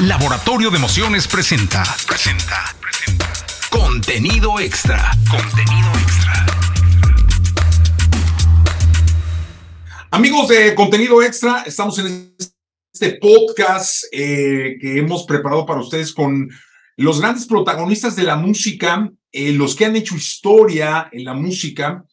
Laboratorio de Emociones presenta. Presenta. Presenta. Contenido extra. Contenido extra. Amigos de Contenido Extra, estamos en este podcast eh, que hemos preparado para ustedes con los grandes protagonistas de la música, eh, los que han hecho historia en la música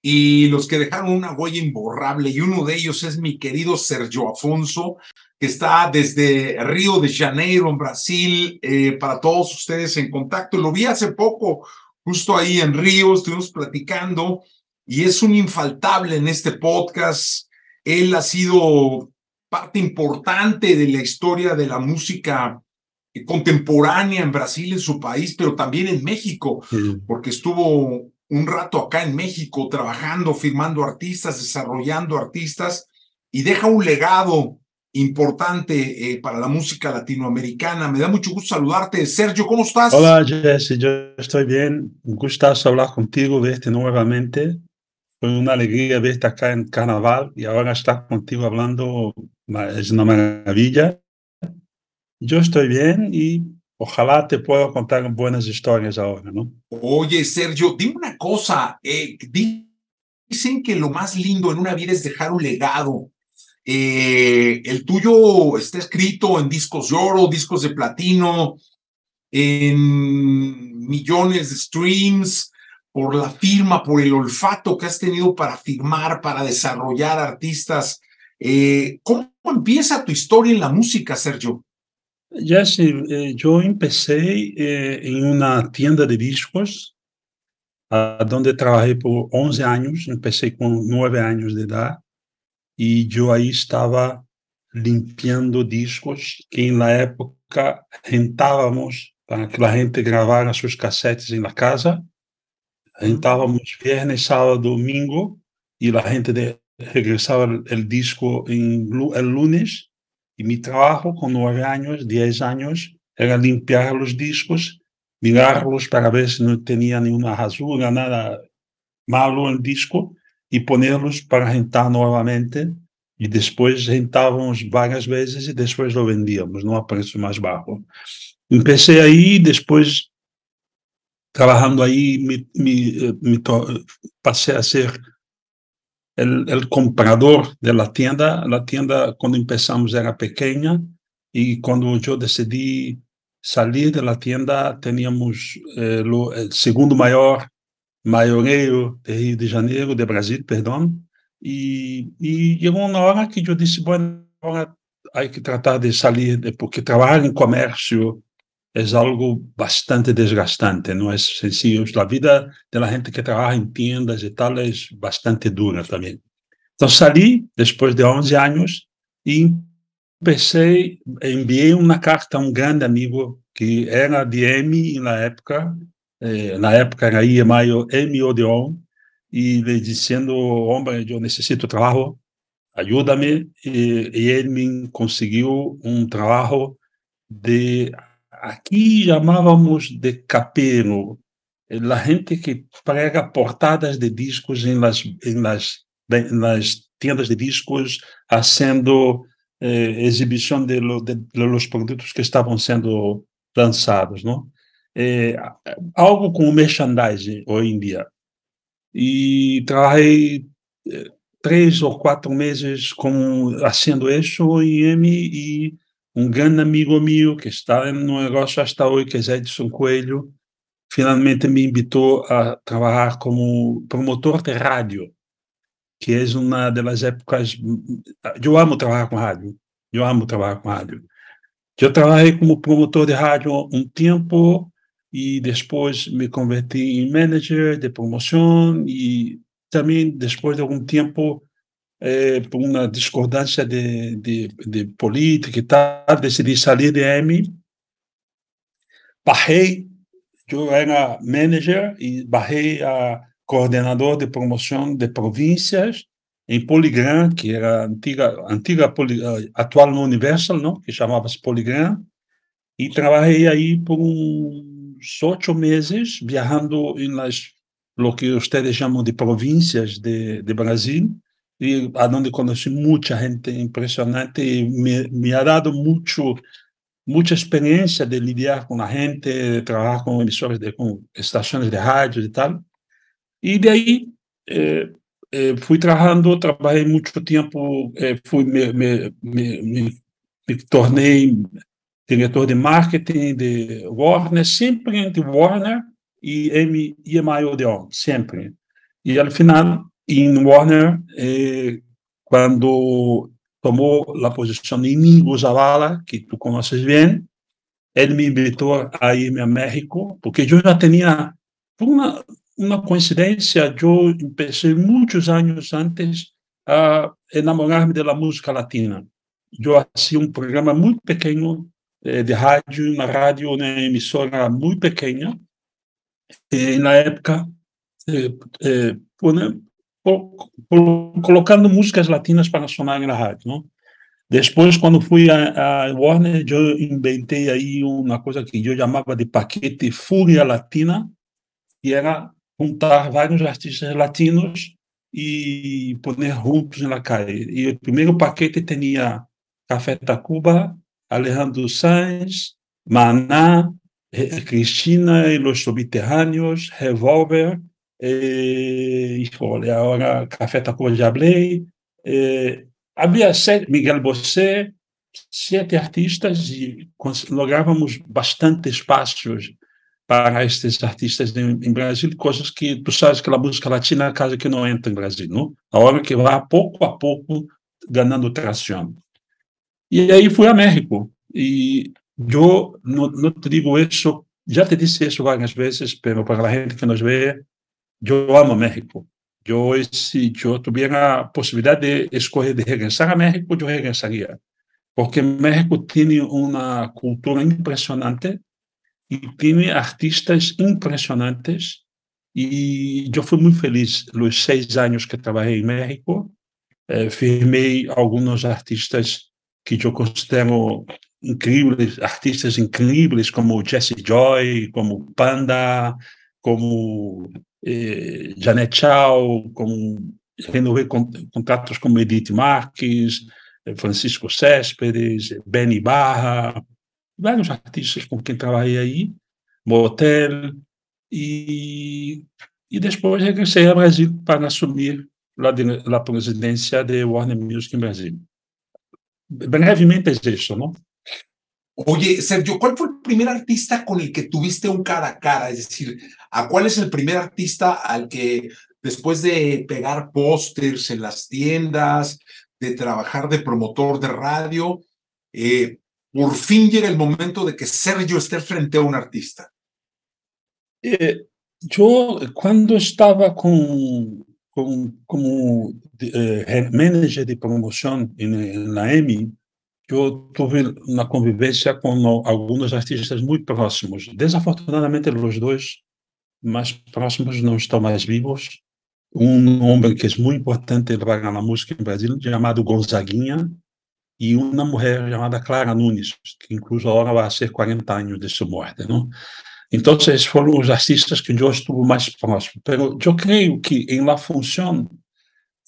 y los que dejaron una huella imborrable. Y uno de ellos es mi querido Sergio Afonso, que está desde Río de Janeiro, en Brasil, eh, para todos ustedes en contacto. Lo vi hace poco, justo ahí en Río, estuvimos platicando y es un infaltable en este podcast. Él ha sido parte importante de la historia de la música contemporánea en Brasil, en su país, pero también en México, porque estuvo un rato acá en México trabajando, firmando artistas, desarrollando artistas y deja un legado importante eh, para la música latinoamericana. Me da mucho gusto saludarte. Sergio, ¿cómo estás? Hola, Jesse, yo estoy bien. Un gustazo hablar contigo, verte nuevamente. Fue una alegría verte acá en Carnaval y ahora estar contigo hablando es una maravilla. Yo estoy bien y ojalá te pueda contar buenas historias ahora, ¿no? Oye, Sergio, dime una cosa. Eh, dicen que lo más lindo en una vida es dejar un legado. Eh, el tuyo está escrito en discos de oro, discos de platino, en millones de streams, por la firma, por el olfato que has tenido para firmar, para desarrollar artistas. Eh, ¿Cómo empieza tu historia en la música, Sergio? Jesse, eh, yo empecé eh, en una tienda de discos, donde trabajé por 11 años, empecé con 9 años de edad, y yo ahí estaba limpiando discos que en la época rentábamos para que la gente grabara sus casetes en la casa. Rentábamos viernes, sábado, domingo, y la gente de, regresaba el, el disco en, el lunes. Y mi trabajo con nueve años, diez años, era limpiar los discos, mirarlos para ver si no tenía ninguna rasura, nada malo en el disco, y ponerlos para rentar nuevamente. Y después rentábamos varias veces y después lo vendíamos, no a precio más bajo. Empecé ahí, después trabajando ahí, me, me, me pasé a ser el, comprador de la tienda. La tienda cuando empezamos era pequeña y cuando yo decidí salir de la tienda teníamos eh, el segundo mayor mayoreo de Rio de Janeiro, de Brasil, perdón. Y, y llegó una hora que yo dije, bueno, ahora hay que tratar de salir, de, porque trabajar en comercio es algo bastante desgastante, no es sencillo. La vida de la gente que trabaja en tiendas y tal es bastante dura también. Entonces salí después de 11 años y empecé, envié una carta a un grande amigo que era de en la época, eh, na época era IEMAI EMI Odeon, y le diciendo, hombre, yo necesito trabajo, ayúdame. Y, y él me consiguió un trabajo de Aqui chamávamos de capero, a gente que prega portadas de discos em las, em las, em las tiendas de discos, fazendo eh, de, lo, de, de, los produtos que estavam sendo lançados, não? Eh, algo como merchandising hoje em dia. E trabalhei eh, três ou quatro meses com, fazendo isso em M e um grande amigo meu que está no negócio hasta hoje, que é Edson Coelho, finalmente me invitou a trabalhar como promotor de rádio, que é uma das épocas. Eu amo trabalhar com rádio, eu amo trabalhar com rádio. Eu trabalhei como promotor de rádio um tempo e depois me converti em manager de promoção e também depois de algum tempo é, por uma discordância de, de, de, política e tal, decidi sair de M. Barrei, eu era manager e barrei a coordenador de promoção de províncias em Poligram, que era antiga, antiga atual no Universal, não? que chamava-se Poligram, e trabalhei aí por uns oito meses, viajando em las, lo que vocês chamam de províncias de, de Brasil, y a donde conocí mucha gente impresionante y me, me ha dado mucho mucha experiencia de lidiar con la gente, de trabajar con emisores, de, con estaciones de radio y tal. Y de ahí eh, eh, fui trabajando, trabajé mucho tiempo, eh, fui, me, me, me, me, tornei diretor de marketing de Warner, sempre entre Warner e M, EMI Odeon, sempre. E al final, em Warner, eh, quando tomou a posição de Inigo Zavala, que tu conheces bem, ele me invitou a ir a México, porque eu já tinha, por uma, uma coincidência, eu comecei muitos anos antes a enamorar-me da música latina. Eu fazia um programa muito pequeno de rádio, uma rádio, uma emissora muito pequena, e na época, eh, eh, colocando músicas latinas para sonar na rádio, não? Depois, quando fui a, a, Warner, eu inventei aí uma coisa que eu chamava de paquete Fúria Latina, que era juntar vários artistas latinos e pôr juntos na calle. E o primeiro paquete tinha Café Tacuba, Alejandro Sanz, Maná, Cristina e los Subterrâneos, Revolver, eh, híjole, ahora Café já hablei, eh, havia sete, Miguel Bosé, sete artistas e lográvamos bastante espaços para estes artistas em, em, Brasil, coisas que tu sabes que a música latina é a casa que não entra em Brasil, não? A hora que vai pouco a pouco ganhando tração. E aí fui a México e eu não, não te digo isso, já te disse isso várias vezes, mas para a gente que nos vê, eu amo México. Eu, se eu tivesse a possibilidade de escolher de regressar a México, eu regressaria. Porque México tem uma cultura impressionante e tem artistas impressionantes. E eu fui muito feliz nos seis anos que trabalhei em México. Eh, firmei alguns artistas que eu considero incríveis, artistas incríveis, como Jesse Joy, como Panda, como eh, Janet Chow, com, renovei contratos com Edith Marques, eh, Francisco Céspedes, Benny Barra, vários artistas com quem trabalhei aí, Motel, e, e depois regressei ao Brasil para assumir a presidência de Warner Music em Brasil. Brevemente é isso, não? Oye, Sergio, ¿cuál fue el primer artista con el que tuviste un cara a cara? Es decir, ¿a cuál es el primer artista al que después de pegar pósters en las tiendas, de trabajar de promotor de radio, eh, por fin llega el momento de que Sergio esté frente a un artista? Eh, yo cuando estaba con, con como eh, manager de en la EMI, eu tive uma convivência com alguns artistas muito próximos. Desafortunadamente, os dois mais próximos não estão mais vivos. Um homem que é muito importante para a música em Brasil, chamado Gonzaguinha, e uma mulher chamada Clara Nunes, que incluso agora vai ser 40 anos de sua morte. Não? Então, esses foram os artistas que eu estive mais próximo. Mas eu creio que, em la função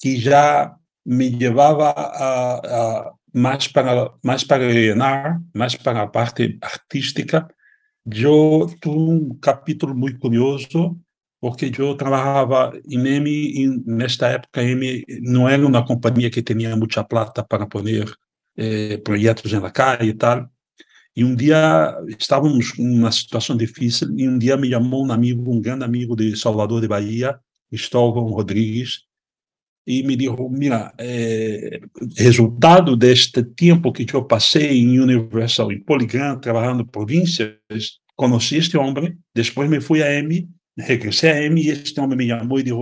que já me levava a, a mais para mais para Leonard, mais para a parte artística, eu tive um capítulo muito curioso, porque eu trabalhava em EMI, e nesta época EMI não era uma companhia que tinha muita plata para pôr eh, projetos na calle e tal. E um dia estávamos numa situação difícil, e um dia me chamou um amigo, um grande amigo de Salvador de Bahia, Cristóvão Rodrigues, e me disse, mira, é, resultado deste tempo que eu passei em Universal, em Polygram, trabalhando províncias, conheci este homem, depois me fui a EMI, regressei a EMI e este homem me chamou e disse,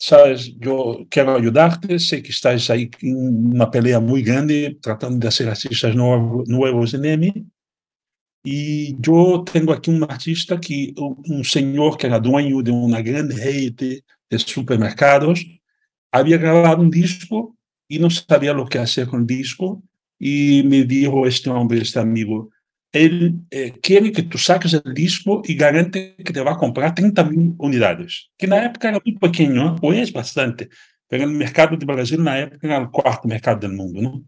sabes, eu quero ajudar-te, sei que estás aí em uma peleia muito grande, tratando de ser artistas novos, novos em EMI, e eu tenho aqui um artista que, um senhor que era dono de uma grande rede de supermercados, había grabado un disco y no sabía lo que hacer con el disco y me dijo este hombre, este amigo, él eh, quiere que tú saques el disco y garante que te va a comprar 30 mil unidades, que en la época era muy pequeño, hoy es bastante, pero el mercado de Brasil en la época era el cuarto mercado del mundo, ¿no?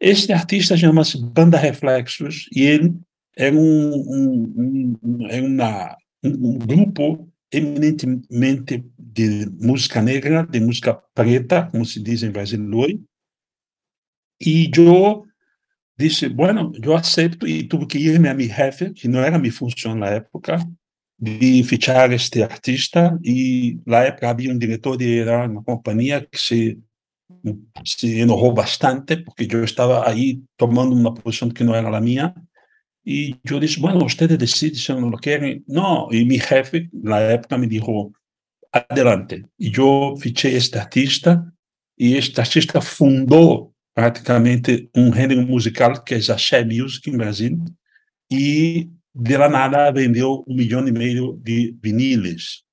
Este artista chama-se Banda Reflexos e ele era um, um, era uma, um grupo eminentemente de música negra, de música preta, como se diz em Brasil hoje. E eu disse, bueno, eu aceito e tive que ir a minha jefe, que não era minha função na época, de fichar este artista e na época havia um diretor de uma companhia que se se enojou bastante porque eu estava aí tomando uma posição que não era a minha e eu disse, bueno, ustedes deciden se não querem. Não, e meu jefe, na época, me disse, adelante. E eu fichei este artista e este artista fundou praticamente um gênero musical que é Axé Music em Brasil e de la nada vendeu um milhão e meio de viniles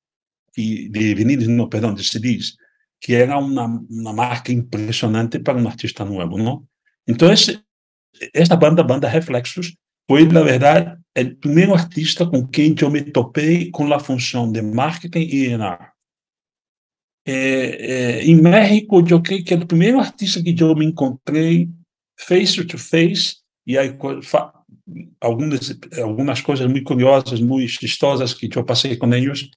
de viniles não perdão de CDs que era uma, uma marca impressionante para um artista novo não então esse, esta banda banda Reflexos foi na verdade o primeiro artista com quem eu me topei com a função de marketing e R&R é, é, em México, eu creio que é o primeiro artista que eu me encontrei face to face e aí algumas algumas coisas muito curiosas, muito chistosas que eu passei com eles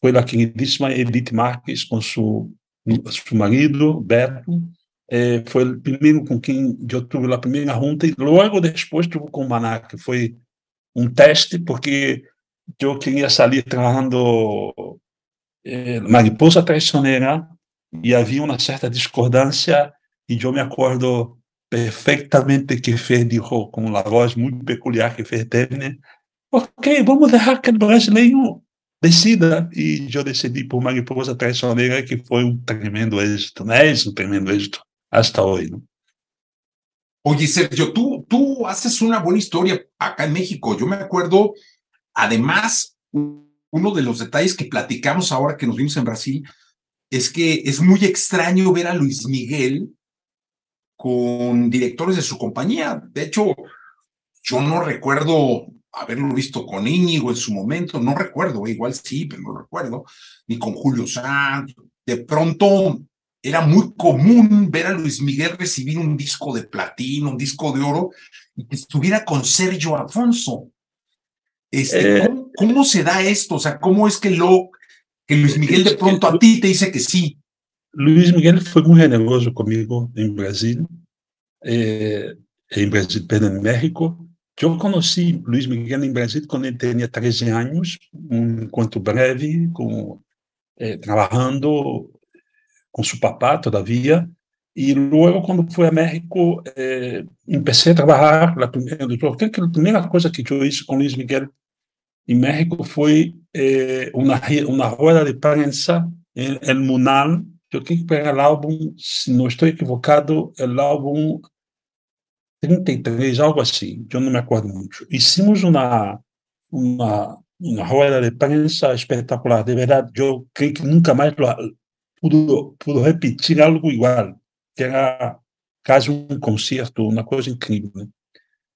foi a queridíssima Edith Marques com seu, seu marido, Beto, eh, foi o primeiro com quem eu tive a primeira junta e logo depois tive com o Maná, que foi um teste, porque eu queria sair trabalhando eh, Mariposa Traiçoneira e havia uma certa discordância e eu me acordo perfeitamente que fez dijo com a voz muito peculiar que fez teve, ok, vamos deixar que o brasileiro decida. E eu decidi por Mariposa Traiçoneira que foi um tremendo êxito, né? É um tremendo êxito hasta hoy. ¿no? Oye, Sergio, tú, tú haces una buena historia acá en México. Yo me acuerdo, además, uno de los detalles que platicamos ahora que nos vimos en Brasil es que es muy extraño ver a Luis Miguel con directores de su compañía. De hecho, yo no recuerdo haberlo visto con Íñigo en su momento, no recuerdo, igual sí, pero no recuerdo, ni con Julio Sanz. De pronto era muy común ver a Luis Miguel recibir un disco de platino, un disco de oro, y que estuviera con Sergio Alfonso. Este, eh, ¿cómo, ¿cómo, se da esto? O sea, ¿cómo es que, lo, que Luis Miguel de pronto a ti te dice que sí? Luis Miguel fue muy generoso conmigo en Brasil, eh, en Brasil, en México. Yo conocí Luis Miguel en Brasil cuando él tenía 13 años, un encuentro breve, con, eh, trabajando con su papá todavía. Y luego cuando fui a México, eh, empecé a trabajar. La primera, yo creo que que yo hice Luis Miguel en México fue eh, una, una rueda de prensa en el Munal. Yo creo que era el álbum, si no estoy equivocado, el álbum 33, algo así. Yo no me acuerdo mucho. Hicimos una, una, una rueda de prensa espectacular. De verdad, yo creo que nunca lo, pudo, pudo repetir algo igual, que era quase um concerto, uma coisa incrível. Né?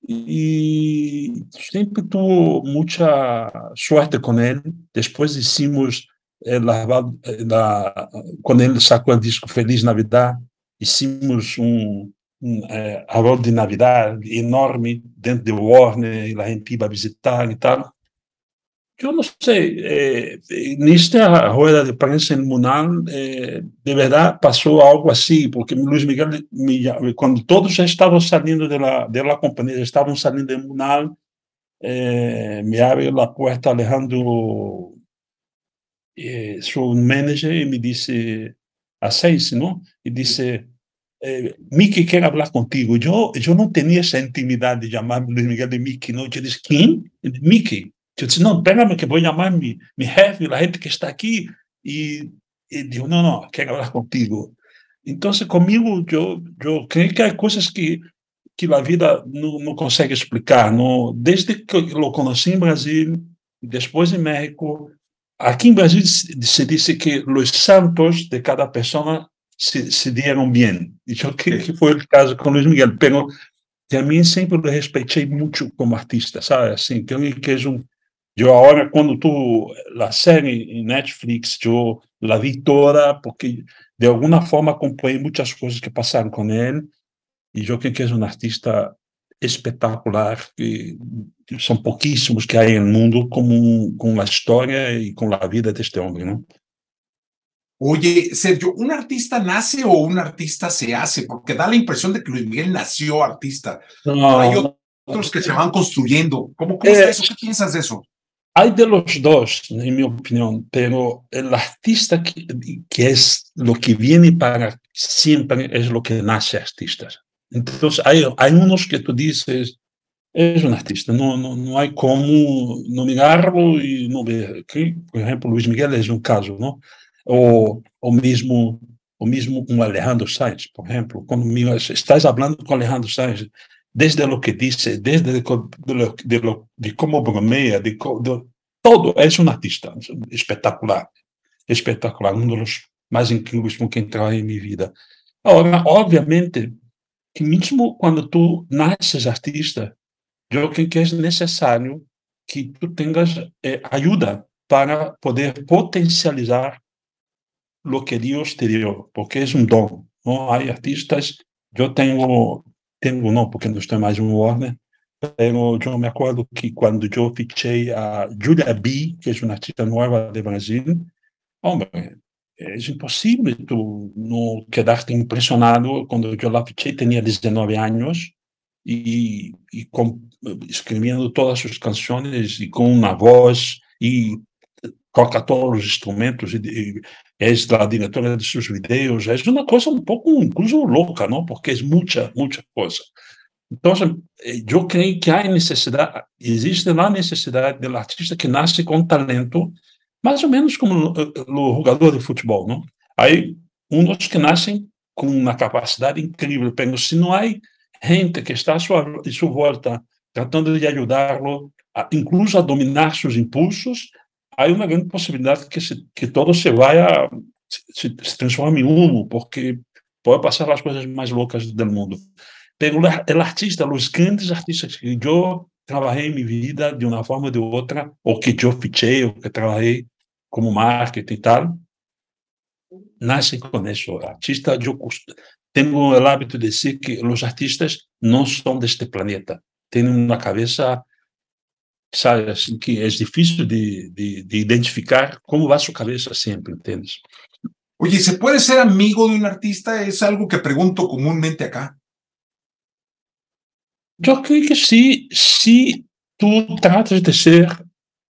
E sempre tive muita sorte com ele. Depois hicimos, eh, la, la, quando ele sacou o disco Feliz Navidad, hicimos um, um eh, de Navidad enorme dentro de Warner, e a gente ia visitar e tal. Yo no sé, eh, en esta rueda de prensa en Munal, eh, de verdad pasó algo así, porque Luis Miguel, cuando todos ya estaban saliendo de la, de la compañía, estaban saliendo de Munal, eh, me abre la puerta Alejandro, eh, su manager, y me dice, a seis, ¿no? Y dice, eh, Mickey quiere hablar contigo. Yo, yo no tenía esa intimidad de llamar Luis Miguel de Mickey, ¿no? Yo dije, ¿quién? Mickey. Eu disse, não, pega que vou chamar mi, mi jefe, a gente que está aqui. E, e digo, não, não, quero falar contigo. Então, comigo, eu, eu creio que há coisas que, que a vida não, não consegue explicar. Não, desde que eu o conheci em Brasil, depois em México, aqui em Brasil se diz que os santos de cada pessoa se, se dieron bem. E eu creio que foi o caso com Luiz Miguel. Pero também sempre o respeitei muito como artista, sabe? Assim, creio que é um eu agora, quando tu a série em Netflix, eu la vi toda porque de alguma forma acompanhei muitas coisas que passaram com ele e eu creio que é um artista espetacular, que são pouquíssimos que há no mundo com, com a história e com a vida deste homem, não? Oye, Sergio, ¿un artista nace o un artista se hace? Porque da la impresión de que Luis Miguel nació artista. No, hay otros que se van construyendo. ¿Cómo, cómo eh, eso? ¿Qué piensas de eso? Hay de los dos, en mi opinión, pero el artista que, que, es lo que viene para siempre es lo que nace artista. Entonces, hay, hay unos que tú dices, es un artista, no, no, no hay como no mirarlo y no ver. Por ejemplo, Luis Miguel es un caso, ¿no? ou, ou mesmo ou mesmo um Alejandro Sainz, por exemplo, quando me estás falando com Alejandro Sainz, desde o que disse, desde de, de, de, de como bromeia, de, de, todo, é um artista espetacular, espetacular, um dos mais incríveis com quem trabalhei em minha vida. Agora, obviamente, que mesmo quando tu nasces artista, eu creio que é necessário que tu tenhas eh, ajuda para poder potencializar lo que Dios te dio, porque es un don. ¿no? Hay artistas, yo tengo, tengo no, porque no estoy más en Warner, pero yo me acuerdo que cuando yo fiché a Julia B, que es una artista nueva de Brasil, hombre, es imposible tú no quedarte impresionado. Cuando yo la fiché tenía 19 años y, y con, escribiendo todas sus canciones y con una voz y toca todos os instrumentos e, e és a diretora de seus vídeos, é uma coisa um pouco incluso louca, não? Porque é muita, muita coisa. Então, eu creio que há necessidade, existe a necessidade do artista que nasce com talento, mais ou menos como o jogador de futebol, não? Aí, uns que nascem com uma capacidade incrível, mas se não há gente que está à sua, à sua volta tratando de ajudá-lo, incluso a dominar seus impulsos, hay una gran posibilidad que, se, que todo se vaya, se, se, transforme en humo, porque puede pasar las cosas más locas del mundo. Pero el artista, los grandes artistas que yo trabajé en mi vida de una forma o de otra, o que yo fiché, o que trabajé como marketing y tal, nacen con eso. Artista, yo tengo el hábito de decir que los artistas no son de este planeta, tienen una cabeza sabe, assim, que é difícil de, de, de, identificar como va su cabeza sempre, ¿entiendes? Oye, ¿se puede ser amigo de un artista? Es algo que pregunto comúnmente acá. Yo creo que sí, si tú tratas de ser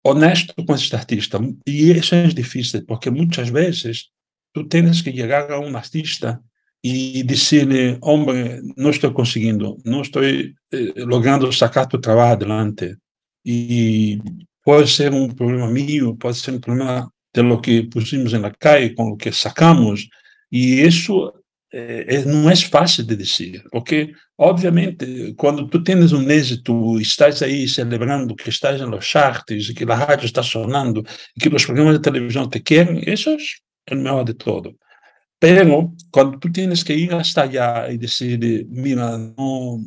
honesto con este artista, y eso es difícil, porque muchas veces tú tienes que llegar a un artista y decirle, hombre, no estoy consiguiendo, no estoy eh, logrando sacar tu trabajo adelante, e pode ser um problema mío, pode ser um problema de lo que pusimos na calle, com o que sacamos, e isso eh, não é fácil de dizer, porque, obviamente, quando tu tens um êxito, estás aí celebrando que estás nos charts, que a rádio está sonando, que os programas de televisão te querem, isso é o melhor de todo. Pero, quando tu tens que ir hasta allá e dizer, mira, não,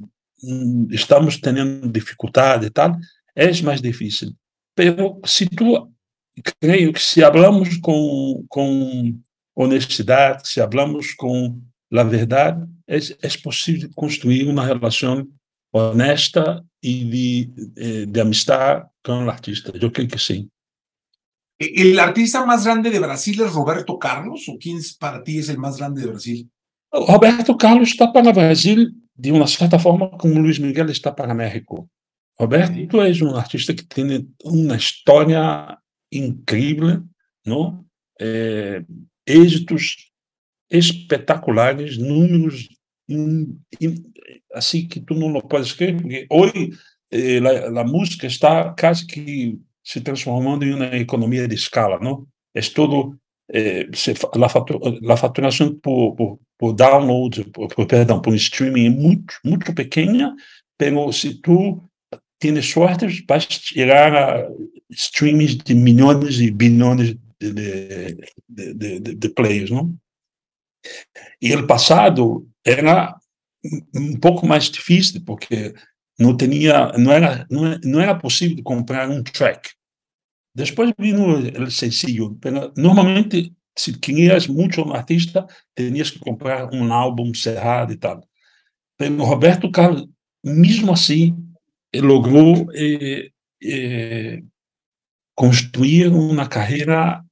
estamos tendo dificuldade e tal, é mais difícil. Pero se tu, creio que se hablamos com, honestidade, se hablamos com a verdade, é, é possível construir uma relação honesta e de, de, de amistade com o artista. Eu creio que sim. ¿El artista más grande de Brasil es Roberto Carlos? ¿O quién para ti es el más grande de Brasil? Roberto Carlos está para Brasil de uma certa forma como Luiz Miguel está para México. Roberto, tu és um artista que tem uma história incrível, não? É, êxitos espetaculares, números in, in, assim que tu não pode escrever, porque hoje eh, a, música está quase que se transformando em uma economia de escala, não? É todo eh, se, a, fatura, a faturação por, por, por download, por, por, perdão, por streaming é muito, muito pequena, mas se tu tienes suerte, vas a llegar a streams de millones y billones de, de, de, de, players, ¿no? Y el pasado era un poco más difícil porque no tenía, no era, no, no era posible comprar un track. Después vino el sencillo, normalmente si querías mucho un artista, tenías que comprar un álbum cerrado y tal. Pero Roberto Carlos, mesmo assim, logrou eh, eh, construir uma carreira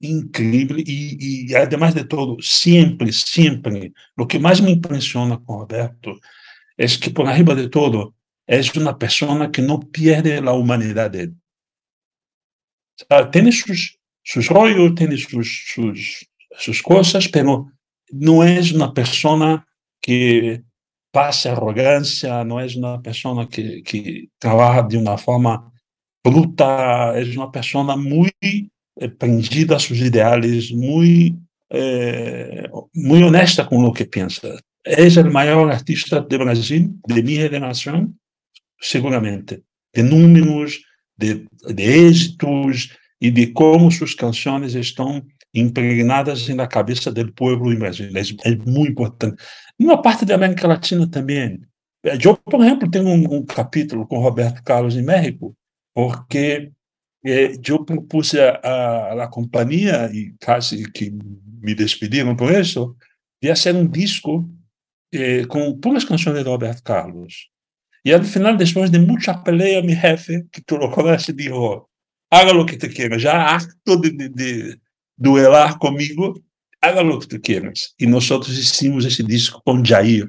incrível e, e, además de todo, sempre, sempre, o que mais me impressiona com Roberto é que, por arriba de todo, é uma pessoa que não perde a humanidade. Tem seus, seus rollos, tem suas, suas, suas coisas, mas não é uma pessoa que passa arrogância, não é uma pessoa que, que trabalha de uma forma bruta, é uma pessoa muito eh, prendida a seus ideais, muito, eh, muito honesta com o que pensa. É o maior artista do Brasil, de minha geração, seguramente. De números, de, de êxitos e de como suas canções estão impregnadas na cabeça do povo brasileiro. É, é muito importante. Uma parte da América Latina também. Eu, por exemplo, tenho um, um capítulo com Roberto Carlos em México, porque eu propus a, a, companhia, e quase que me despediram por isso, de fazer um disco eh, com puras canções de Roberto Carlos. E al final, depois de muita pelea, mi jefe, que tu lo conoces, dijo, haga lo que te quieras, já harto de, de, de duelar comigo, haga lo que tu quieras. E nós hicimos esse disco com Jair.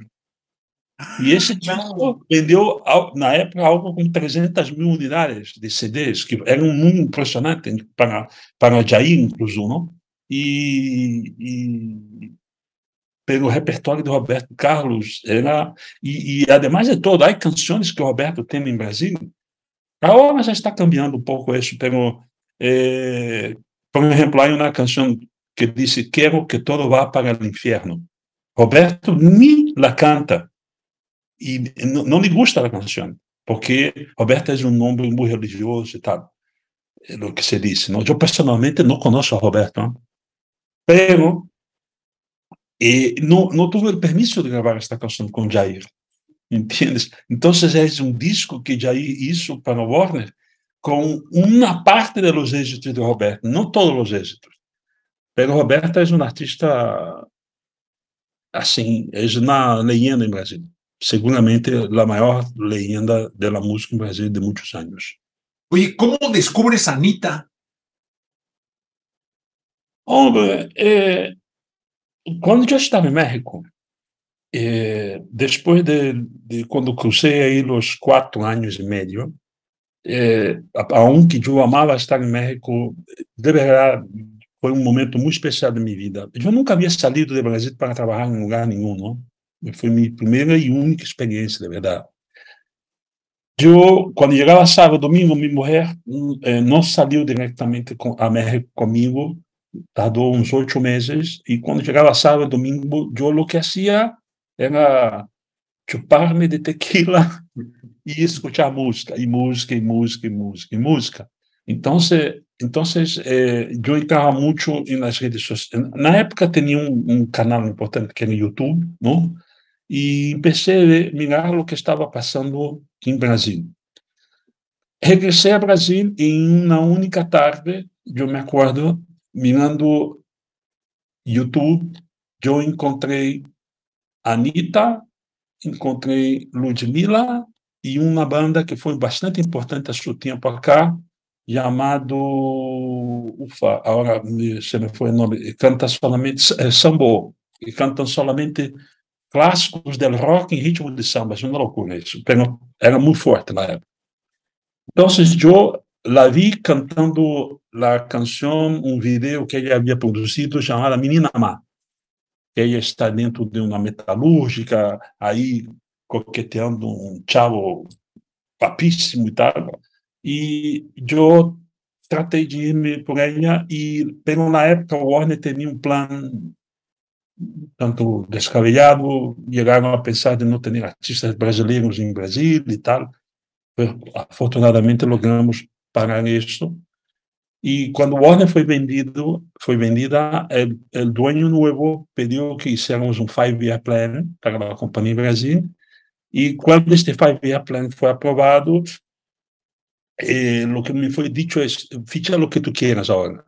E esse disco vendeu, na época, algo com 300 mil unidades de CDs, que era um número impressionante para, para Jair, incluso, não? E, e pelo repertório do Roberto Carlos era e, e ademais de todo, há canções que o Roberto tem em Brasil. Agora já está cambiando um pouco isso, pelo eh, por exemplo, há uma canção que diz quero que todo vá para o inferno. Roberto nem la canta e não, não lhe gusta a canção, porque Roberto é um nome muito religioso e tal, é o que se diz. Não? Eu pessoalmente não conheço a Roberto, não? pero e não, não tive o permisso de gravar esta canção com Jair. Entendes? Então, é um disco que Jair hizo para o Warner com uma parte dos êxitos de Roberto, não todos os êxitos. Mas Roberto é um artista, assim, é uma leyenda em Brasil. Seguramente a maior leyenda da música em Brasil de muitos anos. Oye, como descubres a Anitta? Hombre, eh, quando eu estava em México, eh, depois de, de, quando cruzei aí os quatro anos e meio, eh, aunque eu amava estar em México, de verdade, foi um momento muito especial da minha vida. Eu nunca havia saído do Brasil para trabalhar em lugar nenhum, não? Foi minha primeira e única experiência, de verdade. Eu, quando chegava sábado, domingo, minha mulher eh, não saiu diretamente com, a México comigo, tardou uns oito meses, e quando chegava sábado, domingo, eu o que hacía era chupar-me de tequila e escutar música, e música, e música, e música, e música. Então, então eh, eu entrava muito nas redes sociais. Na época, tinha um, um canal importante que era o YouTube, não? e comecei a mirar o que estava passando em Brasil. Regressei ao Brasil em uma única tarde, eu me acordo, mirando YouTube, eu encontrei Anitta, encontrei Ludmilla e uma banda que foi bastante importante há seu tempo acá, chamado ufa, agora se me foi o nome, canta solamente é, sambo, e cantam solamente clássicos del rock em ritmo de samba, é uma loucura isso, era muito forte na época. Então, eu la vi cantando la canção, um vídeo que ele havia produzido chamada Menina Má. Ela está dentro de uma metalúrgica, aí coqueteando um chavo papíssimo e tal. E eu tratei de ir por ela e, pelo na época, o Warner tinha um plano tanto descabellado, chegaram a pensar de não ter artistas brasileiros em Brasil e tal. Afortunadamente, logramos pagar isso. E quando Warner foi vendido, foi vendida, o dueño novo pediu que hiciéramos um five-year plan para a companhia Brasil. E quando este five-year plan foi aprovado, eh, o que me foi dito é: ficha o que tu quieras agora.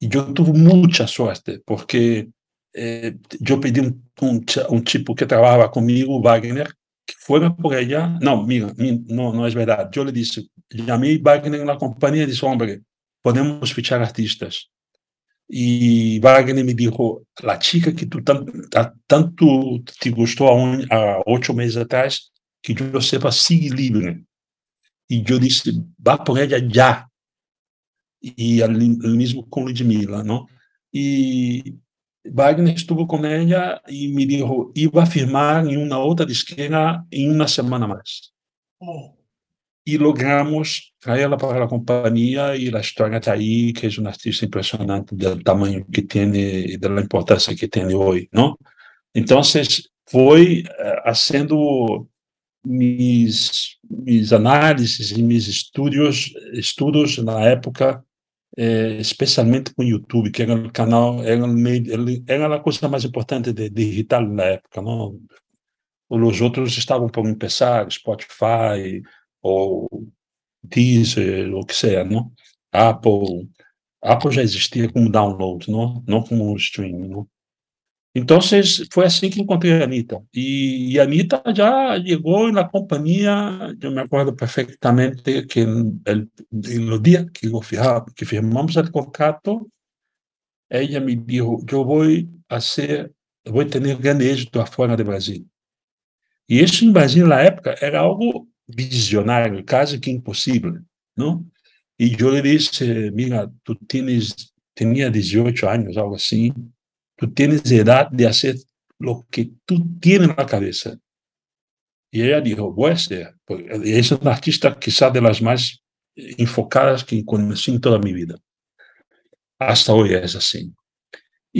E eu tive muita sorte, porque eh, yo pedí un, un, un, tipo que trabajaba conmigo, Wagner, que fuera por ella. No, mira, no, no es verdad. Yo le dije, llamé a Wagner en la compañía y dije, hombre, podemos fichar artistas. Y Wagner me dijo, la chica que tú tan, tanto te gustó a, un, a ocho meses atrás, que yo sepa, sigue libre. Y yo dije, va por ella ya. Y el, el mismo con Ludmilla, ¿no? Y Wagner estuvo con ella y me dijo, iba a firmar en una otra disquera en una semana más. Oh. Y logramos traerla para la compañía y la historia está ahí, que es un artista impresionante del tamaño que tiene y de la importancia que tiene hoy, ¿no? Entonces, fui uh, haciendo mis, mis análisis y mis estudios, estudos na época eh, especialmente com o YouTube, que era o canal, era, era a coisa mais importante de, digital na época, não? Os outros estavam por começar, Spotify ou Deezer, o que seja, não? Apple, Apple já existia como download, não, não como streaming, não? Então, foi assim que encontrei a Anitta. E, e a Anitta já chegou na companhia, eu me acordo perfeitamente que no dia que, que firmamos o contrato, ela me disse, eu vou fazer, vou ter grande êxito fora do Brasil. E isso no Brasil, na época, era algo visionário, quase que impossível, não? E eu lhe disse, mira, tu tens, tinha 18 anos, algo assim, Tú tienes edad de hacer lo que tú tienes en la cabeza. Y ella dijo, voy a ser. Es una artista quizá de las más enfocadas que conocí en toda mi vida. Hasta hoy es así.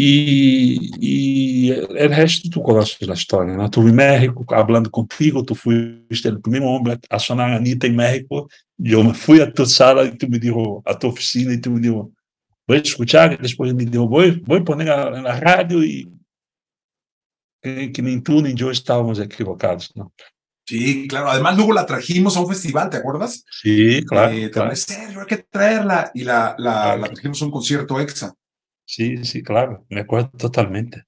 Y, y el resto tú conoces la historia. ¿no? En México hablando contigo, tú fuiste el primer hombre a sonar a Anitta en México. Yo me fui a tu sala y tú me dijo, a tu oficina y tú me dijo, voy a escuchar, después me dijo, voy, voy a poner en la radio y que, que ni tú ni yo estábamos equivocados, ¿no? Sí, claro. Además, luego la trajimos a un festival, ¿te acuerdas? Sí, claro. Eh, claro. Hay que traerla. Y la, la, claro. la, trajimos a un concierto EXA. Sí, sí, claro. Me acuerdo totalmente.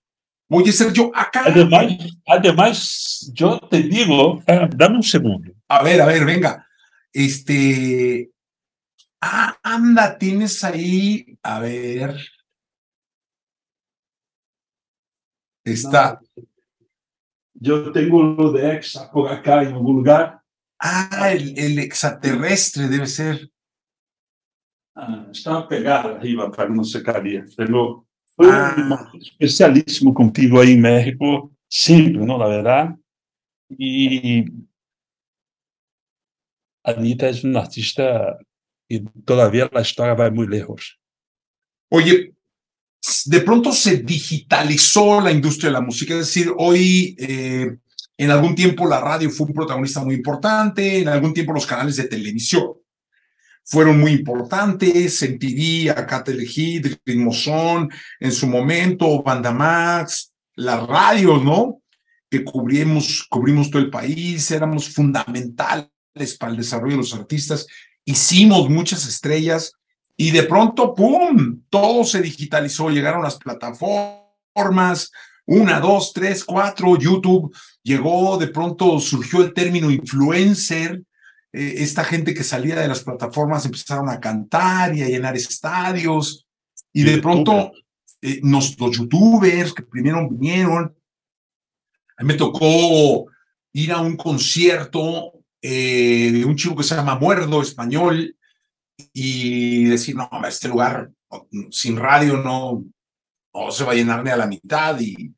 Oye, Sergio, acá. Además, además yo te digo, ah, dame un segundo. A ver, a ver, venga. Este, Ah, anda, tienes ahí, a ver. Está. No, yo tengo lo de Exa por acá en algún lugar. Ah, el, el extraterrestre debe ser. Ah, estaba pegado arriba para no secaría. Tengo fue ah. especialísimo contigo ahí en México, siempre, ¿no? La verdad. Y Anita es una artista y todavía la historia va muy lejos. Oye, de pronto se digitalizó la industria de la música, es decir, hoy eh, en algún tiempo la radio fue un protagonista muy importante, en algún tiempo los canales de televisión fueron muy importantes, en TV, acá Telehit, Ritmozón, en su momento, Banda Max, las radios, ¿no? Que cubrimos, cubrimos todo el país, éramos fundamentales para el desarrollo de los artistas hicimos muchas estrellas y de pronto, ¡pum!, todo se digitalizó, llegaron las plataformas, una, dos, tres, cuatro, YouTube, llegó, de pronto surgió el término influencer, eh, esta gente que salía de las plataformas empezaron a cantar y a llenar estadios, y de pronto eh, nos, los youtubers que primero vinieron, a mí me tocó ir a un concierto eh, de un chico que se llama Muerdo, español, y decir, no, este lugar sin radio no, no se va a llenar ni a la mitad y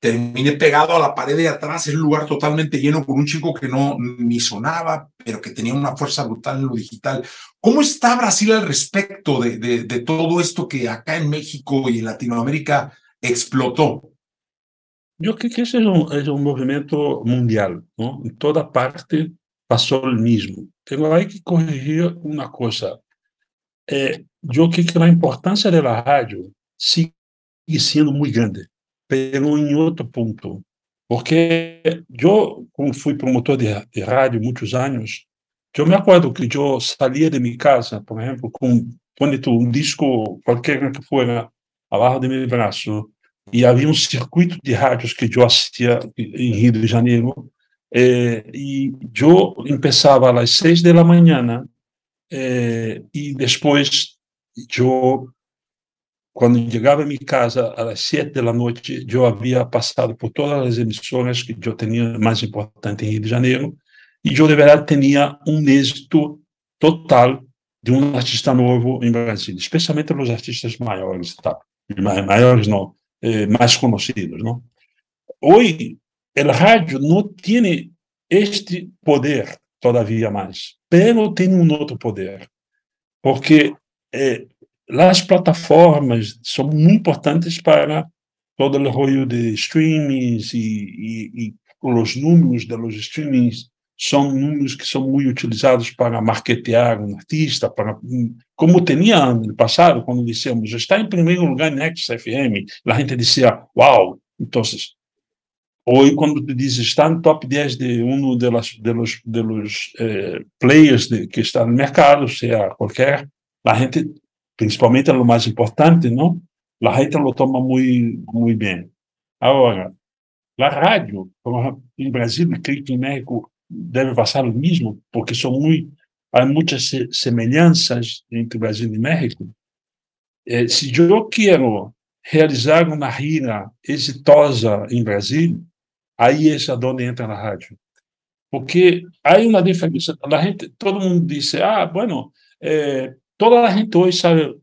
terminé pegado a la pared de atrás, en un lugar totalmente lleno con un chico que no ni sonaba, pero que tenía una fuerza brutal en lo digital. ¿Cómo está Brasil al respecto de, de, de todo esto que acá en México y en Latinoamérica explotó? Yo creo que ese es un, es un movimiento mundial, ¿no? En toda parte passou o mesmo. Tenho aí que corrigir uma coisa. É, eu creio que a importância da rádio sigue sendo muito grande, pero em outro ponto. Porque eu, como fui promotor de, de rádio muitos anos, eu me acordo que eu saía de minha casa, por exemplo, com quando um disco qualquer que fosse abaixo de meu braço, e havia um circuito de rádios que eu assistia em Rio de Janeiro, eh, e eu começava às seis da manhã, eh, e depois eu quando chegava a minha casa às sete da noite, eu havia passado por todas as emissoras que eu tinha mais importante em Rio de Janeiro, e eu, de verdade, tinha um êxito total de um artista novo em Brasil, especialmente os artistas maiores, tá? maiores não, eh, mais conhecidos. Não? Hoje, o rádio não tem este poder todavia mais, pero tem um outro poder, porque eh, as plataformas são muito importantes para todo o rollo de streamings e, e, e os números dos streamings. São números que são muito utilizados para marketear um artista, para como tinha no passado, quando dissemos, está em primeiro lugar na XFM, a gente dizia, uau, então, hoje quando tu diz, está no top 10 de um dos los eh, players de, que está no mercado, seja qualquer, a gente principalmente lo mais importante, não? A gente lo toma muito, muito bem. Agora, a rádio, em Brasil, creio que em México deve passar o mesmo, porque são muito, há muitas semelhanças entre Brasil e México. Eh, se eu quero realizar uma gira exitosa em Brasil, aí é onde entra a rádio. Porque há uma diferença. A gente, todo mundo diz, ah, bueno, eh, Toda a gente hoje sabe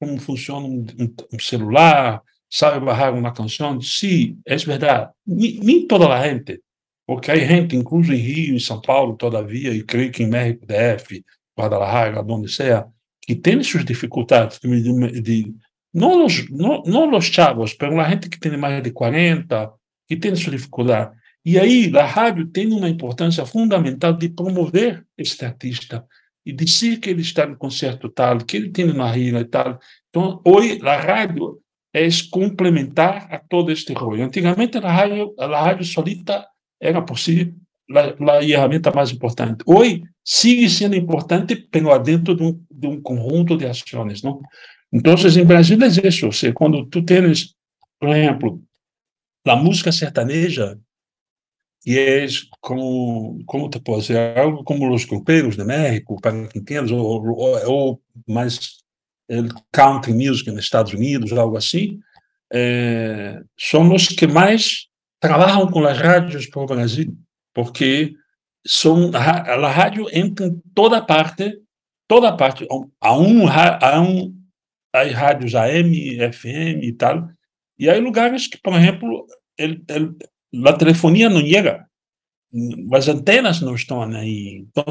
como funciona um, um celular, sabe barrar uma canção. Sim, é verdade. Nem toda a gente, porque há gente, incluso em Rio, em São Paulo, todavia, e creio que em México, DF, Guadalajara, onde seja, que tem suas dificuldades de, de, de não os, chavos, mas a gente que tem mais de 40, que tem sua dificuldade. E aí, a rádio tem uma importância fundamental de promover este artista, e dizer que ele está no concerto tal, que ele tem uma rima e tal. Então, hoje, a rádio é complementar a todo este rollo. Antigamente, a rádio, a rádio solita era por si a, ferramenta mais importante. Hoje, sigue sendo importante, pero dentro de um, de um conjunto de ações, não? Então, em Brasil é isso. Seja, quando tu tens, por exemplo, a música sertaneja, e é como, como te posso dizer, algo como os grupeiros de México, para quem entende, ou, mais el country music nos Estados Unidos, algo assim, é, são os que mais trabalham com as rádios para o Brasil, porque são, a, a rádio entra em toda parte, toda parte, há um, há um as rádios AM, FM e tal, e há lugares que, por exemplo, ele, ele, a telefonia não chega, as antenas não estão aí, então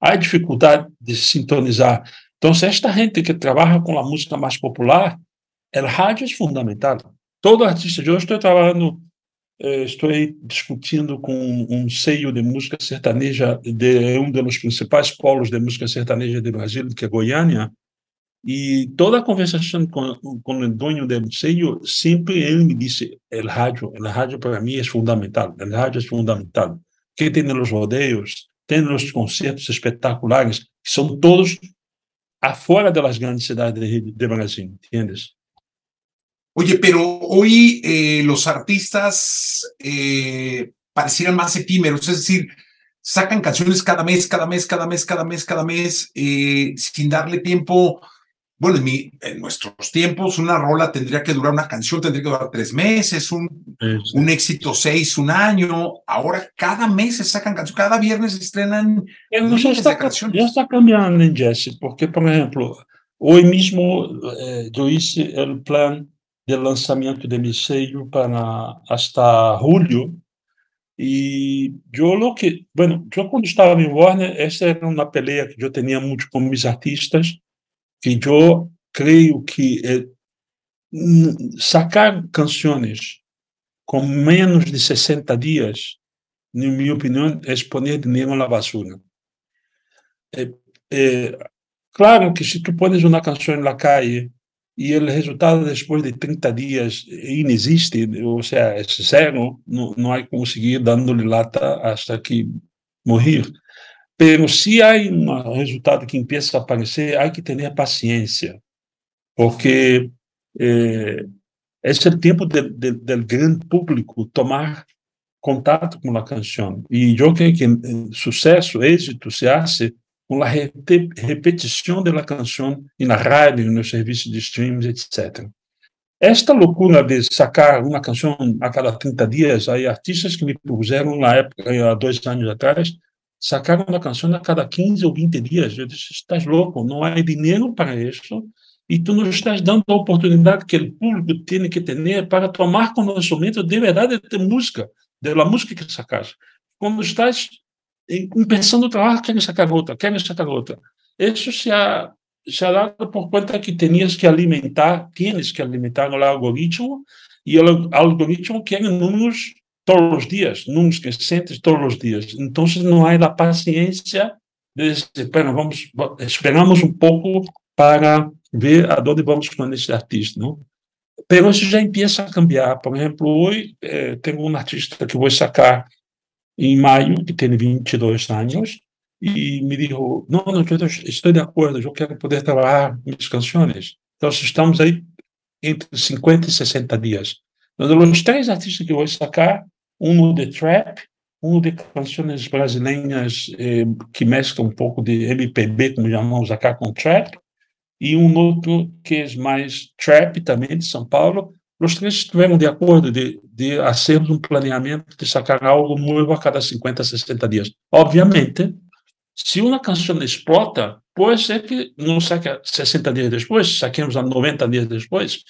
há dificuldade de sintonizar. Então, esta gente que trabalha com a música mais popular, o rádio é fundamental. Todo artista, eu estou trabalhando, eh, estou discutindo com um sello de música sertaneja de um dos principais polos de música sertaneja do Brasil, que é Goiânia, e toda a conversação com, com o dono do sello, sempre ele me disse: o rádio, o rádio para mim é fundamental, o rádio é fundamental. Que tem nos rodeios, tem os concertos espetaculares, que são todos afuera das grandes cidades de, de Brasil, ¿entiendes? Oye, pero hoy eh, los artistas eh, parecieran más efímeros, es decir, sacan canciones cada mes, cada mes, cada mes, cada mes, cada mes, eh, sin darle tiempo bueno, en, mi, en, nuestros tiempos una rola tendría que durar, una canción tendría que durar tres meses, un, sí. un éxito seis, un año. Ahora cada mes se sacan canciones, cada viernes se estrenan miles está, de canciones. Ya está cambiando, Jesse, porque, por ejemplo, hoy mismo eh, yo hice el plan de lanzamiento de mi sello para hasta julio. Y yo lo que, bueno, yo cuando estaba en Warner, esa era una pelea que yo tenía mucho con mis artistas, que eu creio que é, sacar canções com menos de 60 dias, na minha opinião, é exponer dinheiro na basura. É, é, claro que se tu pones uma canção na calle e o resultado depois de 30 dias inexiste, ou seja, é zero, não, não há conseguir dando-lhe lata até que morrer. Pero se há um resultado que empieza a aparecer, há que ter paciência, porque eh, é o tempo do grande público tomar contato com a canção. E eu creio que sucesso, êxito se hace com a repetição da canção na rádio, nos serviços de streams, etc. Esta loucura de sacar uma canção a cada 30 dias, aí artistas que me puseram na época, há dois anos atrás, sacaram uma canção a cada 15 ou 20 dias. Eu disse, estás louco, não há dinheiro para isso e tu não estás dando a oportunidade que o público tem que ter para tomar conhecimento de verdade de música, da música que sacas. Quando estás pensando trabalho, quer sacar outra, quer sacar outra. Isso se ha, se ha dado por conta que tenias que alimentar, tienes que alimentar o algoritmo e o algoritmo quer números todos os dias, números crescentes todos os dias. Então, não há a paciência de dizer, bueno, vamos, esperamos um pouco para ver a vamos com esse artista, não? Mas isso já começa a cambiar. Por exemplo, hoje eh, um artista que vou sacar em maio, que tem 22 anos, e me disse, não, não, eu estou de acordo, eu quero poder trabalhar minhas canções. Então, estamos aí entre 50 e 60 dias. Então, os três artistas que vou sacar, um de trap, um de canções brasileiras eh, que mesclam um pouco de MPB, como chamamos acá, com trap, e um outro que é mais trap, também de São Paulo. Os três estiveram de acordo de, de hacermos um planeamento de sacar algo novo a cada 50, 60 dias. Obviamente, se uma canção explota, pode ser que não saque 60 dias depois, saquemos a 90 dias depois,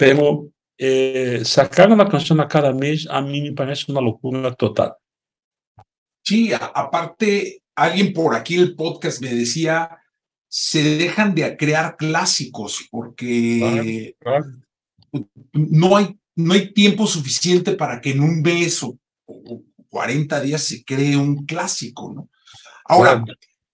mas eh, sacar uma canção a cada mês, a mim me parece uma loucura total. Sí, aparte, alguien por aquí el podcast me decía, se dejan de crear clásicos porque No, hay, no hay tiempo suficiente para que en un mes o, 40 días se cree un clásico, ¿no? Ahora,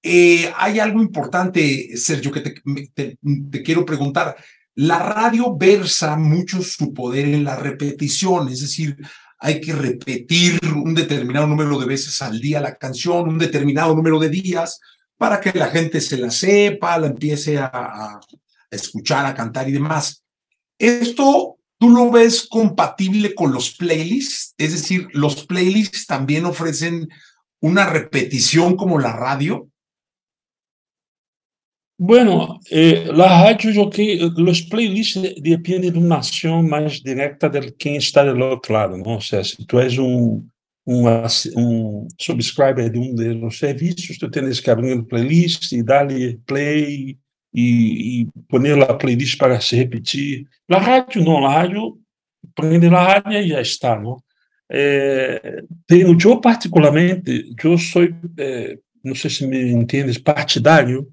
eh, hay algo importante, Sergio, que te, te, quiero preguntar. La radio versa mucho su poder en la repetición, es decir, hay que repetir un determinado número de veces al día la canción, un determinado número de días, para que la gente se la sepa, la empiece a, escuchar, a cantar y demás. ¿Esto tú lo ves compatible con los playlists? Es decir, ¿los playlists también ofrecen una repetición como la radio? Bueno, eh, la radio, yo que los playlists dependen de una acción más directa de quien está del otro lado, ¿no? O sea, si tú eres un, um, um subscriber de um dos serviços, tu tens que abrir a playlist e dar-lhe play e, e pôr a playlist para se repetir. Na rádio, não, na rádio, prende na rádio e já está? É, tenho, eu particularmente, eu sou, é, não sei se me entendes, partidário,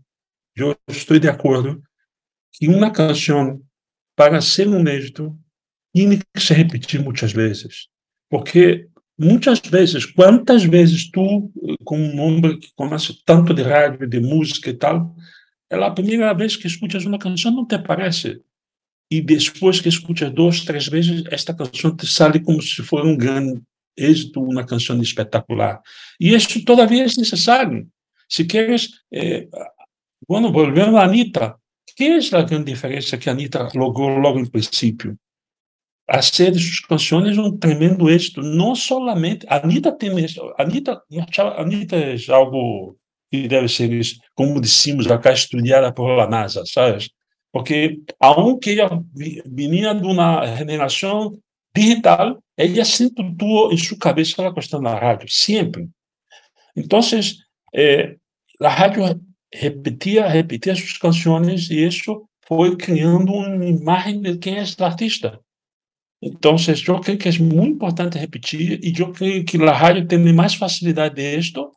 eu estou de acordo que uma canção, para ser um êxito, tem que se repetir muitas vezes. Porque muitas vezes, quantas vezes tu, como um homem que começa tanto de rádio, de música e tal, é a primeira vez que escutas uma canção não te parece. E depois que escutas duas, três vezes, esta canção te sai como se fosse um grande êxito, uma canção espetacular. E isso todavia é necessário. Se queres, eh, bueno, volvendo a Anitta, que é a grande diferença que a Anitta logrou logo em princípio? hacer de sus canciones un tremendo éxito. No solamente, Anitta tem, Anitta, Anitta é algo que deve ser, como dissemos acá, estudada por la NASA, sabes? Porque aunque ella venía de una generación digital, ella sempre tuvo en su cabeza la cuestión de la radio, siempre. Entonces, eh, la radio repetía, repetía sus canciones y eso foi criando uma imagem de quem é esse artista. Então, eu creio que é muito importante repetir e eu creio que a rádio tem mais facilidade disto,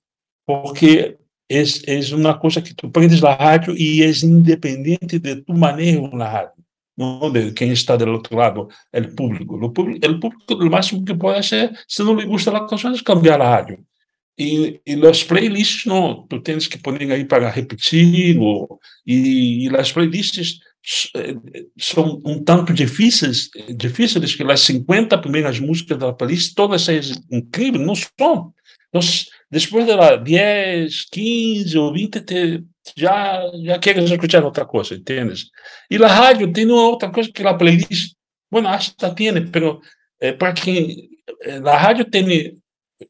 porque é, é uma coisa que tu prendes na rádio e é independente de tu manejo na rádio, não de quem está do outro lado, é o público. O público, o público, máximo que pode ser, se não lhe gusta a canção, é cambiar a rádio. E, e as playlists, não, tu tens que pôr aí para repetir, ou, e, e as playlists são um tanto difíceis, difíceis que as 50 primeiras músicas da playlist, todas são incríveis, não são. Então, depois de 10, 15 ou 20, te, já, já queres escutar outra coisa, entendes? E a rádio tem uma outra coisa que a playlist Bueno, hasta tiene, pero eh, para que eh, la radio tiene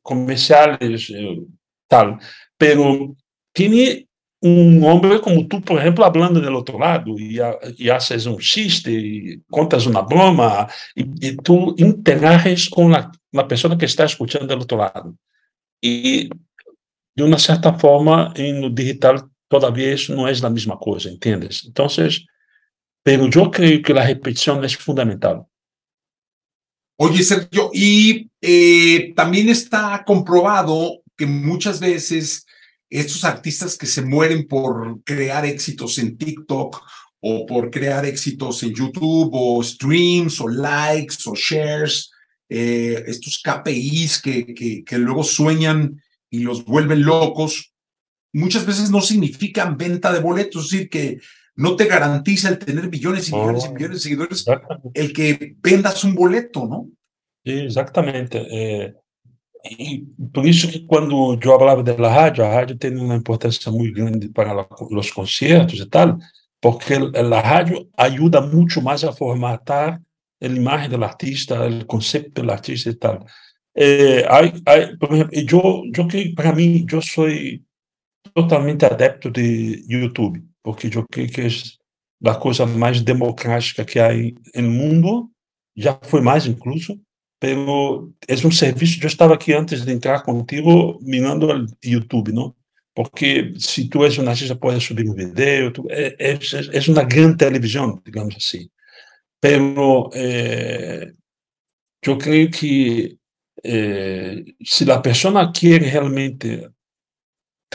comerciales, eh, tal, pero tiene un hombre como tú, por ejemplo, hablando del otro lado y, y haces un chiste contas una broma y, y tú interages con la, la, que está escuchando del otro lado. Y de una cierta forma, en lo digital todavía eso no es la misma cosa, ¿entiendes? Entonces, pero yo que la repetición es fundamental. Oye, Sergio, y eh, también está comprobado que muchas veces estos artistas que se mueren por crear éxitos en TikTok o por crear éxitos en YouTube o streams o likes o shares, eh, estos KPIs que, que, que luego sueñan y los vuelven locos, muchas veces no significan venta de boletos, es decir, que no te garantiza el tener millones y millones y millones de seguidores el que vendas un boleto, ¿no? Sí, exactamente. Eh, y por eso que cuando yo hablaba de la radio, la radio tiene una importancia muy grande para la, los conciertos y tal, porque la radio ayuda mucho más a formatar la imagen del artista, el concepto del artista y tal. Eh, hay, hay, por ejemplo, yo, yo que para mí, yo soy totalmente adepto de YouTube, porque yo creo que es la cosa más democrática que en el mundo, ya fue más incluso, pero es un servicio, yo estaba aquí antes de entrar contigo mirando el YouTube, ¿no? Porque si tú eres un artista puedes subir un video, tú, es, es, es, una gran televisión, digamos así. Pero eh, yo creo que eh, si la persona quiere realmente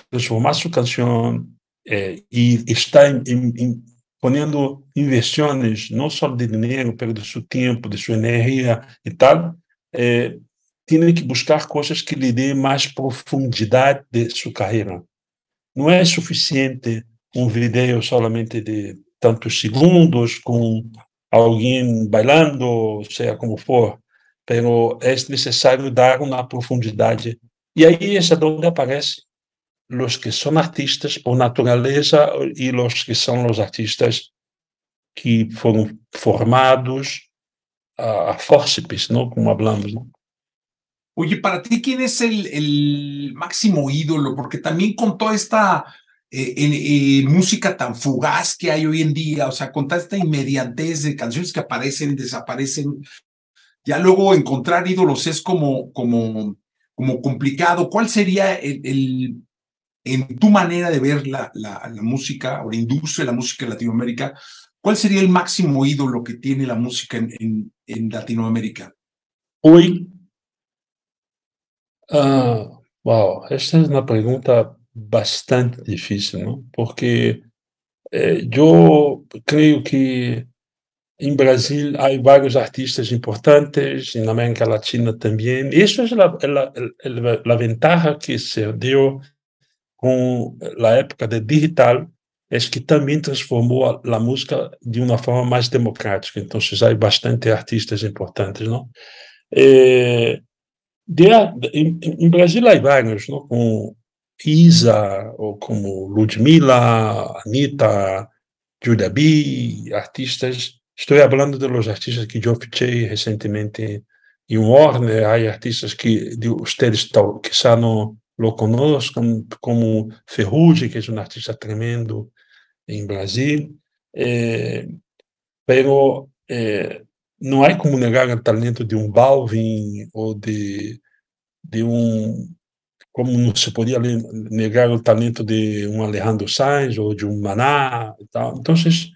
transformar su canción eh, y está en, en poniendo inversiones, no solo de dinero, pero de su tiempo, de su energía y tal, eh, tiene que buscar cosas que le den más profundidad de su carrera. No es suficiente un video solamente de tantos segundos con alguien bailando, sea como for, pero es necesario dar una profundidad. Y ahí es donde aparecen los que son artistas por naturaleza y los que son los artistas que fueron formados a, a ¿no? Como hablamos, ¿no? Oye, para ti, ¿quién es el, el máximo ídolo? Porque también con toda esta eh, eh, música tan fugaz que hay hoy en día, o sea, con toda esta inmediatez de canciones que aparecen, desaparecen, ya luego encontrar ídolos es como, como, como complicado. ¿Cuál sería el, el en tu manera de ver la, la, la, música o la industria de la música en Latinoamérica, ¿cuál sería el máximo ídolo que tiene la música en, en, en Latinoamérica? Hoy, uh, wow, esta es una pregunta bastante difícil, ¿no? Porque eh, yo creo que en Brasil hay varios artistas importantes, en América Latina también, y eso es la, la, la, la ventaja que se dio con la época de digital, es que también transformó la música de una forma más democrática. Entonces hay bastante artistas importantes, ¿no? Eh, de, en, en, Brasil hay varios, ¿no? Como Isa, o como Ludmila, Anita, Julia B, artistas. Estoy hablando de los artistas que yo fiché recientemente en Warner. Hay artistas que de ustedes quizá no, lo conozcan, como Ferrugem, que es un artista tremendo en Brasil, eh, pero eh, no hay como negar el talento de un Balvin o de, de un, como no se podía negar el talento de un Alejandro Sanz o de un Maná. Entonces,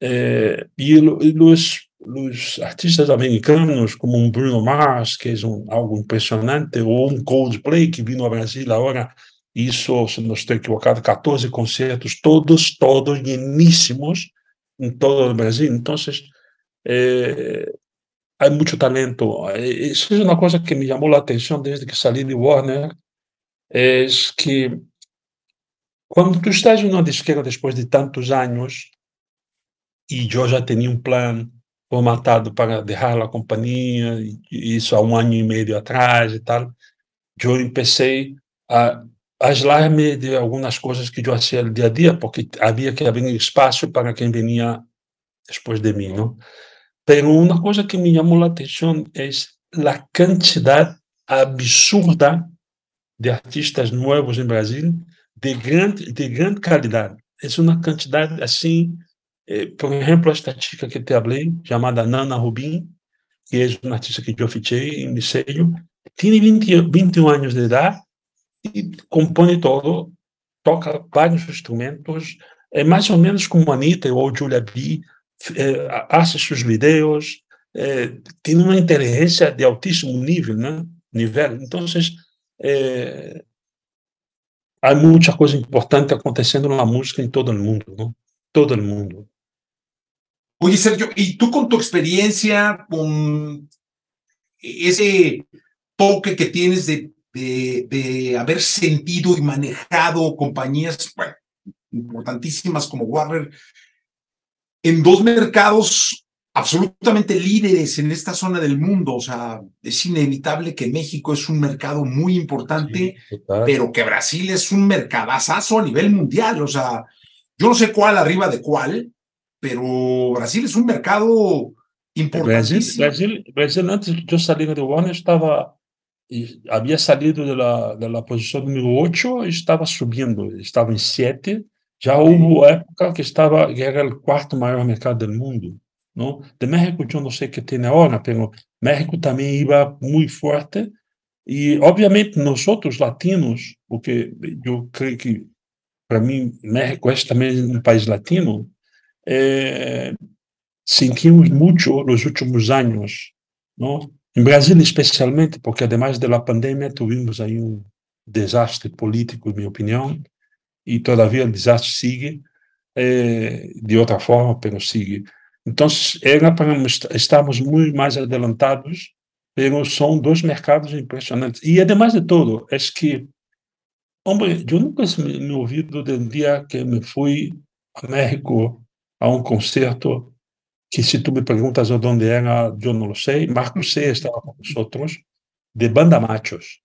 eh, y, los los artistas americanos como un Bruno Mars, que es un, algo impresionante, o un Coldplay que vino a Brasil ahora, hizo, si no estoy equivocado, 14 conciertos, todos, todos llenísimos en todo el Brasil. Entonces, eh, hay mucho talento. Eso es una cosa que me llamó la atención desde que salí de Warner, es que cuando tú estás en una disquera después de tantos años, y yo ya tenía un plan formatado para deixar a companhia, isso há um ano e meio atrás e tal, eu comecei a aislar-me de algumas coisas que eu fazia dia a dia, porque havia que abrir espaço para quem vinha depois de mim, não? Pero una cosa que me llamó la atención es la cantidad absurda de artistas nuevos en Brasil de gran, de gran calidad. Es una cantidad así, eh, por ejemplo, esta chica que te hablé, llamada Nana Rubin, que es una artista que fiché en mi sello, tiene 20, 21 años de edad y compone todo, toca vários instrumentos, é mais ou menos como Anitta ou Julia B, é, hace seus vídeos, é, tem uma inteligência de altíssimo nível, né? nível. Então, é, há muita coisa importante acontecendo na música em todo o mundo, ¿no? Todo o mundo. Oye, Sergio, ¿y tú con tu experiencia, con ese toque que tienes de de, de haber sentido y manejado compañías bueno, importantísimas como Warner en dos mercados absolutamente líderes en esta zona del mundo. O sea, es inevitable que México es un mercado muy importante, sí, pero que Brasil es un mercadazo a nivel mundial. O sea, yo no sé cuál arriba de cuál, pero Brasil es un mercado importantísimo. Brasil, Brasil, Brasil antes yo salir de Warner estaba havia saído da, da posição número 8 estava subindo, estava em 7. Já houve época que estava que era o quarto maior mercado do mundo. Não? De México eu não sei o que tem agora, mas México também ia muito forte. E, obviamente, nós outros latinos, porque eu creio que, para mim, México é também um país latino, é, sentimos muito nos últimos anos, não? Em Brasil, especialmente, porque, además da pandemia, tivemos aí um desastre político, em minha opinião, e todavia o desastre sigue, eh, de outra forma, mas sigue. Então, era para estarmos muito mais adelantados, mas são dois mercados impressionantes. E, además de tudo, é que, homem, eu nunca me ouvido do dia que me fui a México a um concerto que si tú me preguntas dónde era, no lo sé. Marcos C. estaba con nosotros, de Banda Machos,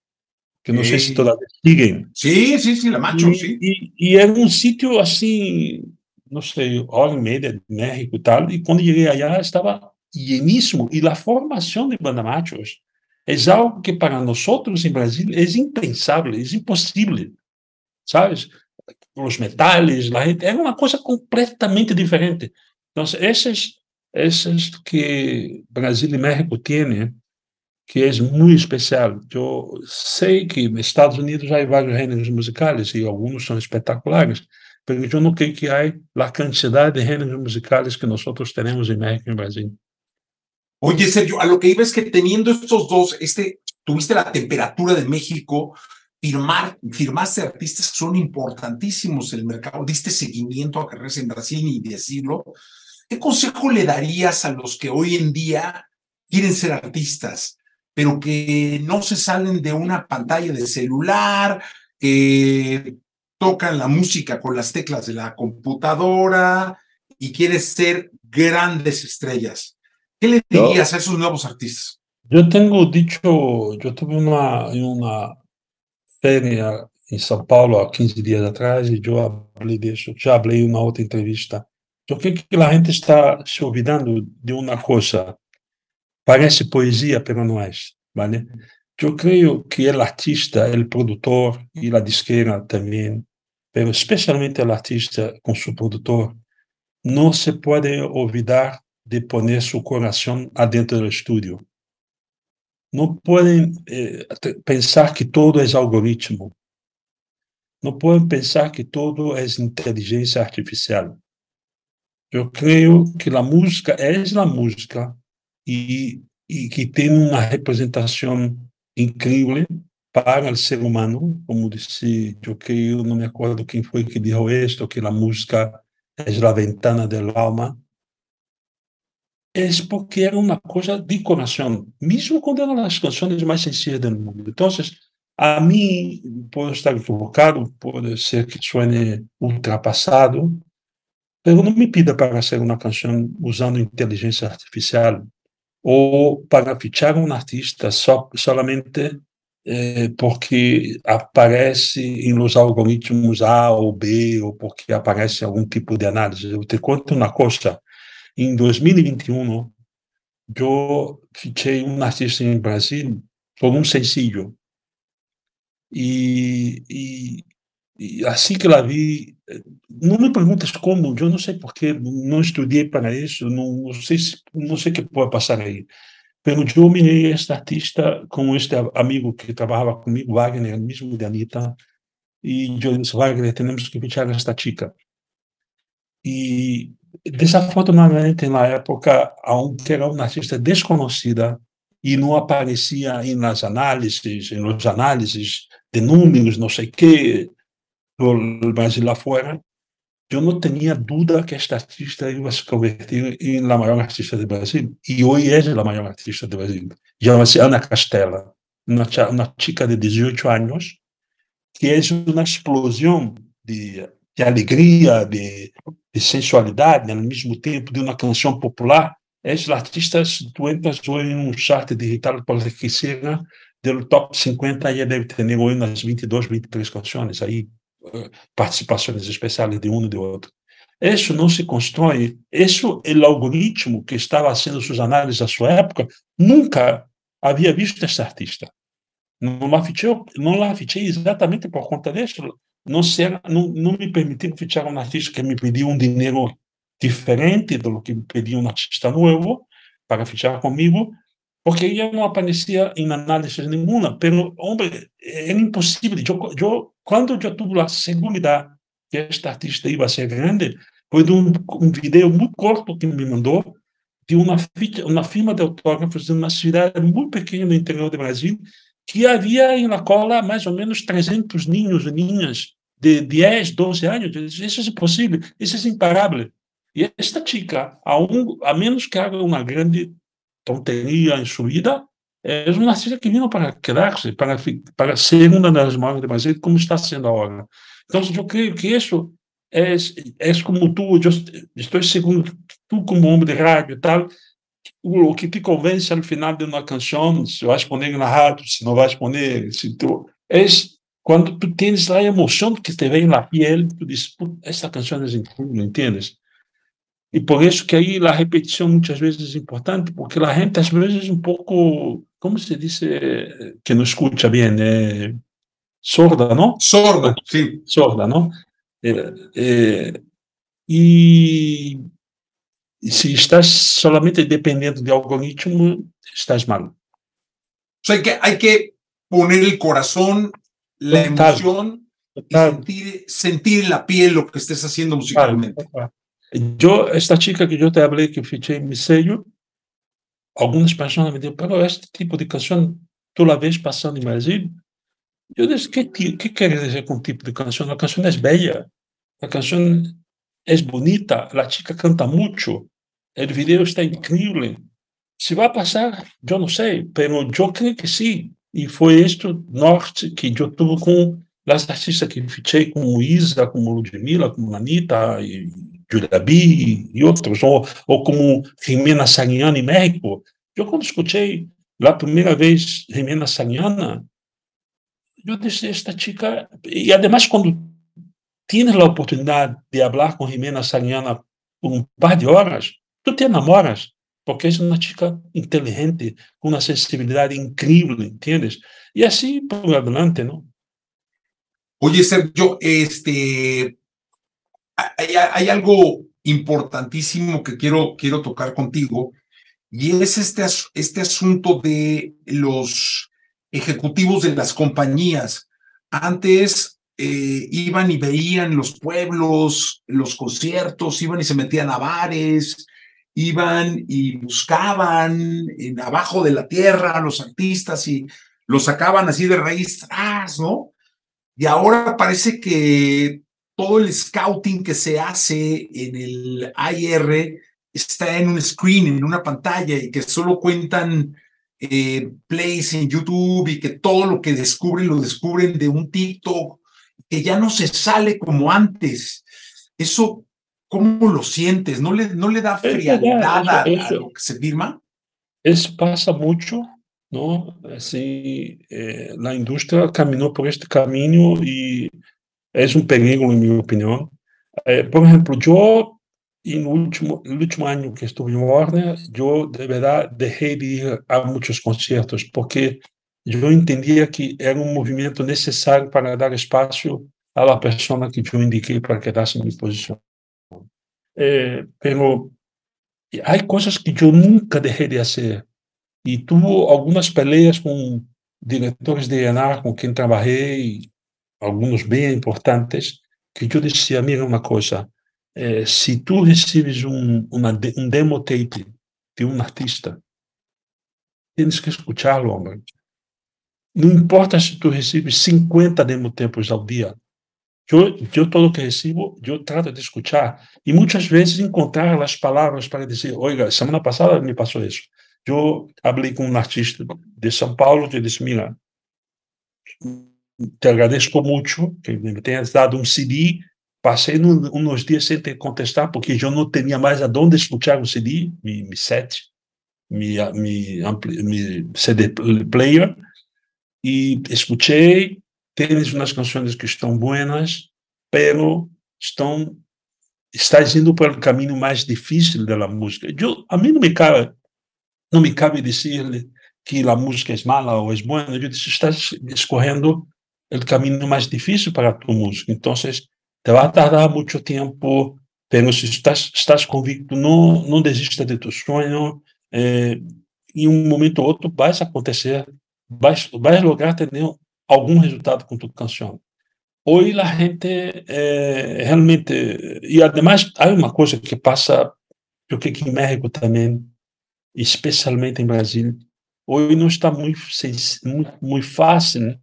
que no sí. sé si todavía siguen. Sí, sí, sí, la sí. Y, y, era un sitio así, no sé, hora y media de México y tal, y cuando llegué allá estaba llenísimo. Y la formación de Banda Machos es algo que para nosotros en Brasil es impensable, es imposible, ¿sabes? Metales, la gente, era una cosa completamente diferente. Entonces, esas esses que Brasil e México têm, que é muito especial. Eu sei que nos Estados Unidos há vários gêneros musicais e alguns são espetaculares, mas eu não creio que há a quantidade de gêneros musicais que nós temos em México e Brasil. Oye, Sergio, a lo que iba es que teniendo estos dos, este, tuviste la temperatura de México, firmar, firmaste artistas que son importantísimos en el mercado, diste seguimiento a carreras en Brasil, ni decirlo, ¿Qué consejo le darías a los que hoy en día quieren ser artistas, pero que no se salen de una pantalla de celular, que tocan la música con las teclas de la computadora y quieren ser grandes estrellas? ¿Qué le dirías yo, a esos nuevos artistas? Yo tengo dicho, yo tuve una, una feria en São Paulo 15 días atrás hablé de eso, ya hablé en una otra entrevista Por que, que a gente está se olvidando de uma coisa? Parece poesia, pero não é, ¿vale? Eu creio que o artista, o produtor e a disquera também, pero especialmente o artista com seu produtor, não se pode olvidar de poner seu coração adentro do estúdio. Não podem eh, pensar que todo é algoritmo. Não podem pensar que todo é inteligência artificial. Eu creio que a música é a música e, e que tem uma representação incrível para o ser humano, como disse, eu creio, não me acordo quem foi que disse isto, que a música é a ventana do alma. É porque era uma coisa de coração, mesmo quando eram as canções mais sencillas do mundo. Então, a mim, posso estar equivocado, pode ser que suene ultrapassado, Pero não me pida para fazer uma canção usando inteligência artificial ou para fichar um artista só, solamente eh, porque aparece em los algoritmos A ou B ou porque aparece algum tipo de análise. Eu te conto uma coisa. Em 2021, yo fiché un artista en Brasil por un sencillo. Y, y, y, así que la vi, no me preguntes cómo, yo no sé por qué, no estudié para eso, no, no sé, no sé qué puede pasar ahí. Pero yo miré a este artista con este amigo que trabajaba conmigo, Wagner, el mismo de Anita, y yo dije, Wagner, tenemos que fichar a esta chica. Y desafortunadamente, na época, aunque era uma artista desconhecida e não aparecia nas análises, nos análises de números, não sei o do Brasil lá fora, eu não tinha dúvida que esta artista ia se convertir em a maior artista do Brasil. E hoje é a maior artista do Brasil. Chama-se Ana Castela, uma, uma chica de 18 anos, que é uma explosão de, de alegria, de, de sensualidade, ao mesmo tempo de uma canção popular. Esses artistas, tu entras em um chart digital qualquer seja, do top 50, e deve ter hoje umas 22, 23 canções, aí, eh, participações especiais de um e de outro. Isso não se constrói, isso o algoritmo que estava fazendo suas análises à sua época, nunca havia visto esse artista. Não la fichei, não la fichei exatamente por conta disso não, não, não me permitiu fichar um artista que me pediu um dinheiro diferente do que me pediu um artista novo para fichar comigo, porque ela não aparecia em análise nenhuma. Pero, homem, era impossível. Eu, eu, quando eu tive a segurança que este artista ia ser grande, foi de um, um vídeo muito curto que me mandou de uma, uma firma de autógrafos de uma cidade muito pequena no interior do Brasil, que havia em La Cola mais ou menos 300 ninhos e ninhas de 10, 12 anos. Isso é impossível, isso é imparável. E esta chica, a, um, a menos que haga uma grande tonteria em sua vida, é uma artista que vino para quedar-se, para, para ser uma das maiores do Brasil, como está sendo agora. Então, eu creio que isso é, é como tu, eu estou seguro, tu como homem de rádio e tal, o que te convence ao final de uma canção, se vais poner na rádio, se não vais poner, se tu... É quando tu tens a emoção que te vem na pele, tu dizes, essa canção é incrível, entendes? E por isso que aí a repetição muitas vezes é importante, porque a gente às vezes um pouco, como se diz, que não escuta bem, é sorda, não? Sorda, sim. Sorda, não? É, é, e se estás solamente dependendo de algoritmo, estás mal. O sea, hay que, hay que poner el corazón, la total, emoción, total. Y sentir, sentir en la piel lo que estés haciendo musicalmente. Yo, esta chica que yo te hablé, que fiché en mi sello, algumas pessoas me disseram, pero este tipo de canção, tu la ves passando em Brasil? Eu disse, que, que quer dizer com tipo de canção? A canção é bela, a canção é bonita, a chica canta muito, o vídeo está incrível. Se vai passar, eu não sei, mas eu creio que sim. E foi este norte que eu tive com as artistas que fichei, como Isa, como Ludmilla, como Anitta, e Julia B e outros, ou, ou como Jimena Sariñana em México. Eu, quando escutei a primeira vez Jimena Sariñana, eu disse, esta chica... E, además, quando tienes a oportunidade de falar com Jimena Sariñana por um par de horas, tu te enamoras, porque es una chica inteligente, con una sensibilidad increíble, ¿entiendes? Y así por adelante, ¿no? Oye, Sergio, este, hay, hay, algo importantísimo que quiero, quiero tocar contigo, y es este, este asunto de los ejecutivos de las compañías. Antes eh, iban y veían los pueblos, los conciertos, iban y se metían a bares, iban y buscaban en abajo de la tierra a los artistas y los sacaban así de raíz ¿no? Y ahora parece que todo el scouting que se hace en el IR está en un screen, en una pantalla, y que solo cuentan eh, plays en YouTube y que todo lo que descubren lo descubren de un TikTok, que ya no se sale como antes. Eso ¿Cómo lo sientes? ¿No le, no le da frialdad a, a, lo que se firma? Eso pasa mucho, ¿no? Así, eh, la industria caminó por este camino y es un peligro, en mi opinión. Eh, por ejemplo, yo en último, el último año que estuve en Warner, yo de verdad dejé de ir a muchos conciertos porque yo entendía que era un movimiento necesario para dar espacio a la persona que yo indiqué para quedarse en mi posición. Eh, pero hay cosas que yo nunca dejé de hacer y tuve algunas peleas con directores de ENAR con quien trabajé y algunos bien importantes que yo decía, mira una cosa, eh, si tú recibes un, una de, un demo tape de un artista, tienes que escucharlo, hombre. No importa si tú recibes 50 demo tapes al día. Yo, yo todo lo que recibo, yo trato de escuchar. Y muchas veces encontrar las palabras para decir, oiga, semana pasada me pasó eso. Yo hablé con un artista de São Paulo que disse, mira, te agradezco mucho que me tenhas dado un CD Passei no, uns dias sem te contestar, porque eu não tinha mais aonde escutar o CD, mi, mi set, mi, mi, ampli, mi CD player, e escutei. Tens umas canções que estão boas, pero estão estás indo para o caminho mais difícil da música. Eu, a mim não me cabe, não me cabe dizer que a música é mala ou é boa. Eu disse, estás escorrendo o caminho mais difícil para a tua música. Então, te va a tardar mucho tiempo, pero si estás, estás convicto, no, no desista de tu sueño. Eh, em um momento ou outro vai acontecer, vai, vai lograr ter algum resultado com tu canção. Hoje a gente eh, realmente, e además há uma coisa que passa, eu creio que em México também, especialmente em Brasil, hoje não está muito, muito, fácil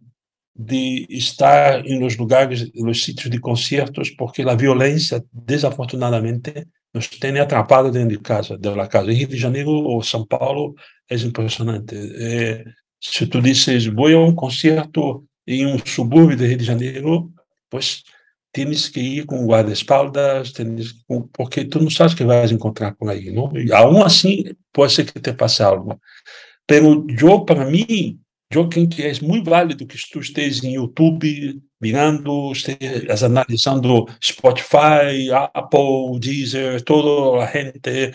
de estar em los lugares, los sitios de conciertos, porque a violência, desafortunadamente, nos tem atrapado dentro de casa, de la casa. Rio de Janeiro ou São Paulo é impressionante. É, se tu dizes, vou a um concerto em um subúrbio de Rio de Janeiro, pues tens que ir com guarda-espaldas, porque tu não sabes que vais encontrar por aí, não? E, assim, pode ser que te passe algo. Pero eu, para mim, Joaquim, que é muito válido que tu estejas em YouTube mirando, estejas analisando Spotify, Apple, Deezer, toda a gente,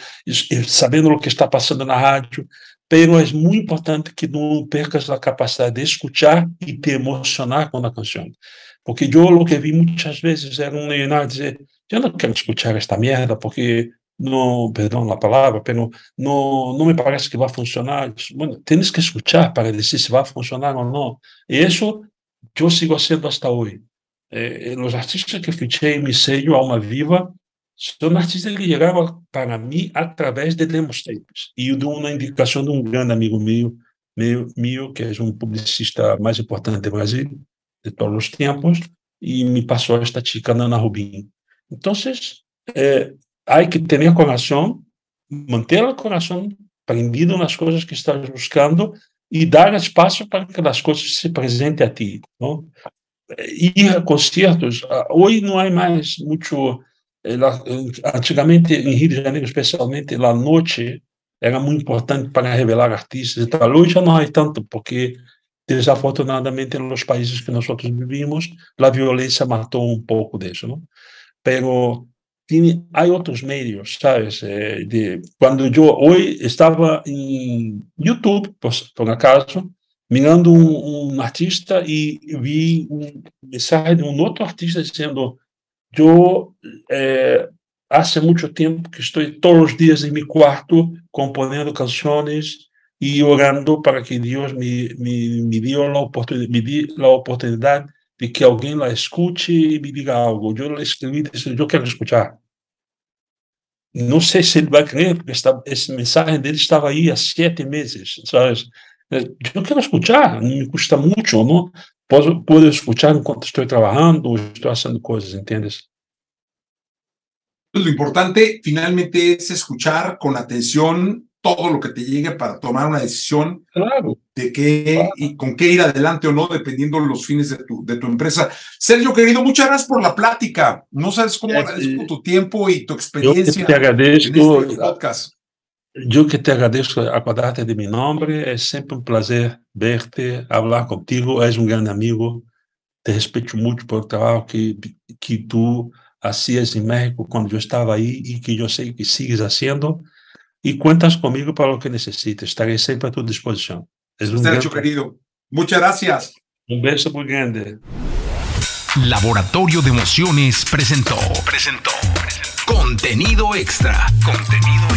sabendo o que está passando na rádio, pero é muito importante que não percas a capacidade de escutar e te emocionar com a canção. Porque eu, o que vi muitas vezes era um Leonardo dizer, eu não quero escutar esta merda, porque no, perdón la palabra, pero no, me parece que va a funcionar. Bueno, tienes que escuchar para decir si va a funcionar o no. Y eso yo sigo haciendo hasta hoy. Eh, los artistas que fiché en mi sello Alma Viva son artistas que llegaban para mí a través de demos tapes y de una indicación de un gran amigo mío, mío, mío que es un publicista más importante de Brasil de todos los tiempos, y me pasó esta chica, Nana Rubin. Entonces, eh, hay que tener corazón, manter el corazón prendido nas coisas que estás buscando e dar espaço para que as coisas se apresentem a ti. Não? Ir a concertos, hoje não há mais muito. Antigamente, em Rio de Janeiro, especialmente, a noite era muito importante para revelar artistas e tal. Hoje já não há tanto, porque desafortunadamente nos países que nós vivimos, a violência matou um pouco disso. Não? Pero tiene, hay otros medios, ¿sabes? Eh, de, cuando yo hoy estaba en YouTube, pues, por acaso, mirando un, un, artista y vi un mensaje de un otro artista diciendo, yo eh, hace mucho tiempo que estoy todos los días en mi cuarto componiendo canciones y orando para que Dios me, me, me dio la oportunidad, me di la oportunidad de que alguém la escute e me diga algo. Eu le escrevi, disse, eu quero escutar. Não sei se ele vai crer, porque esta, esse mensagem dele estava aí há sete meses, sabe? Eu quero escutar, não me custa muito, não? Posso, posso escutar enquanto estou trabalhando ou estou fazendo coisas, entendes? Lo importante finalmente es escuchar con atención todo lo que te llegue para tomar una decisión claro, de qué claro. y con qué ir adelante o no, dependiendo de los fines de tu, de tu empresa. Sergio, querido, muchas gracias por la plática. No sabes cómo Eh, agradezco tu tiempo y tu experiencia te en agradeço, este podcast. Eu que te agradeço acordarte de meu nome, é sempre um prazer ver-te, falar contigo, és um grande amigo, te respeito muito pelo trabalho que, que tu hacías en México cuando yo estaba ahí y que yo sé que sigues haciendo. Y cuentas conmigo para lo que necesites. Estaré siempre a tu disposición. Es un hecho, querido. Muchas gracias. Un beso muy grande. Laboratorio de Emociones presentó. Presentó. Contenido extra. Contenido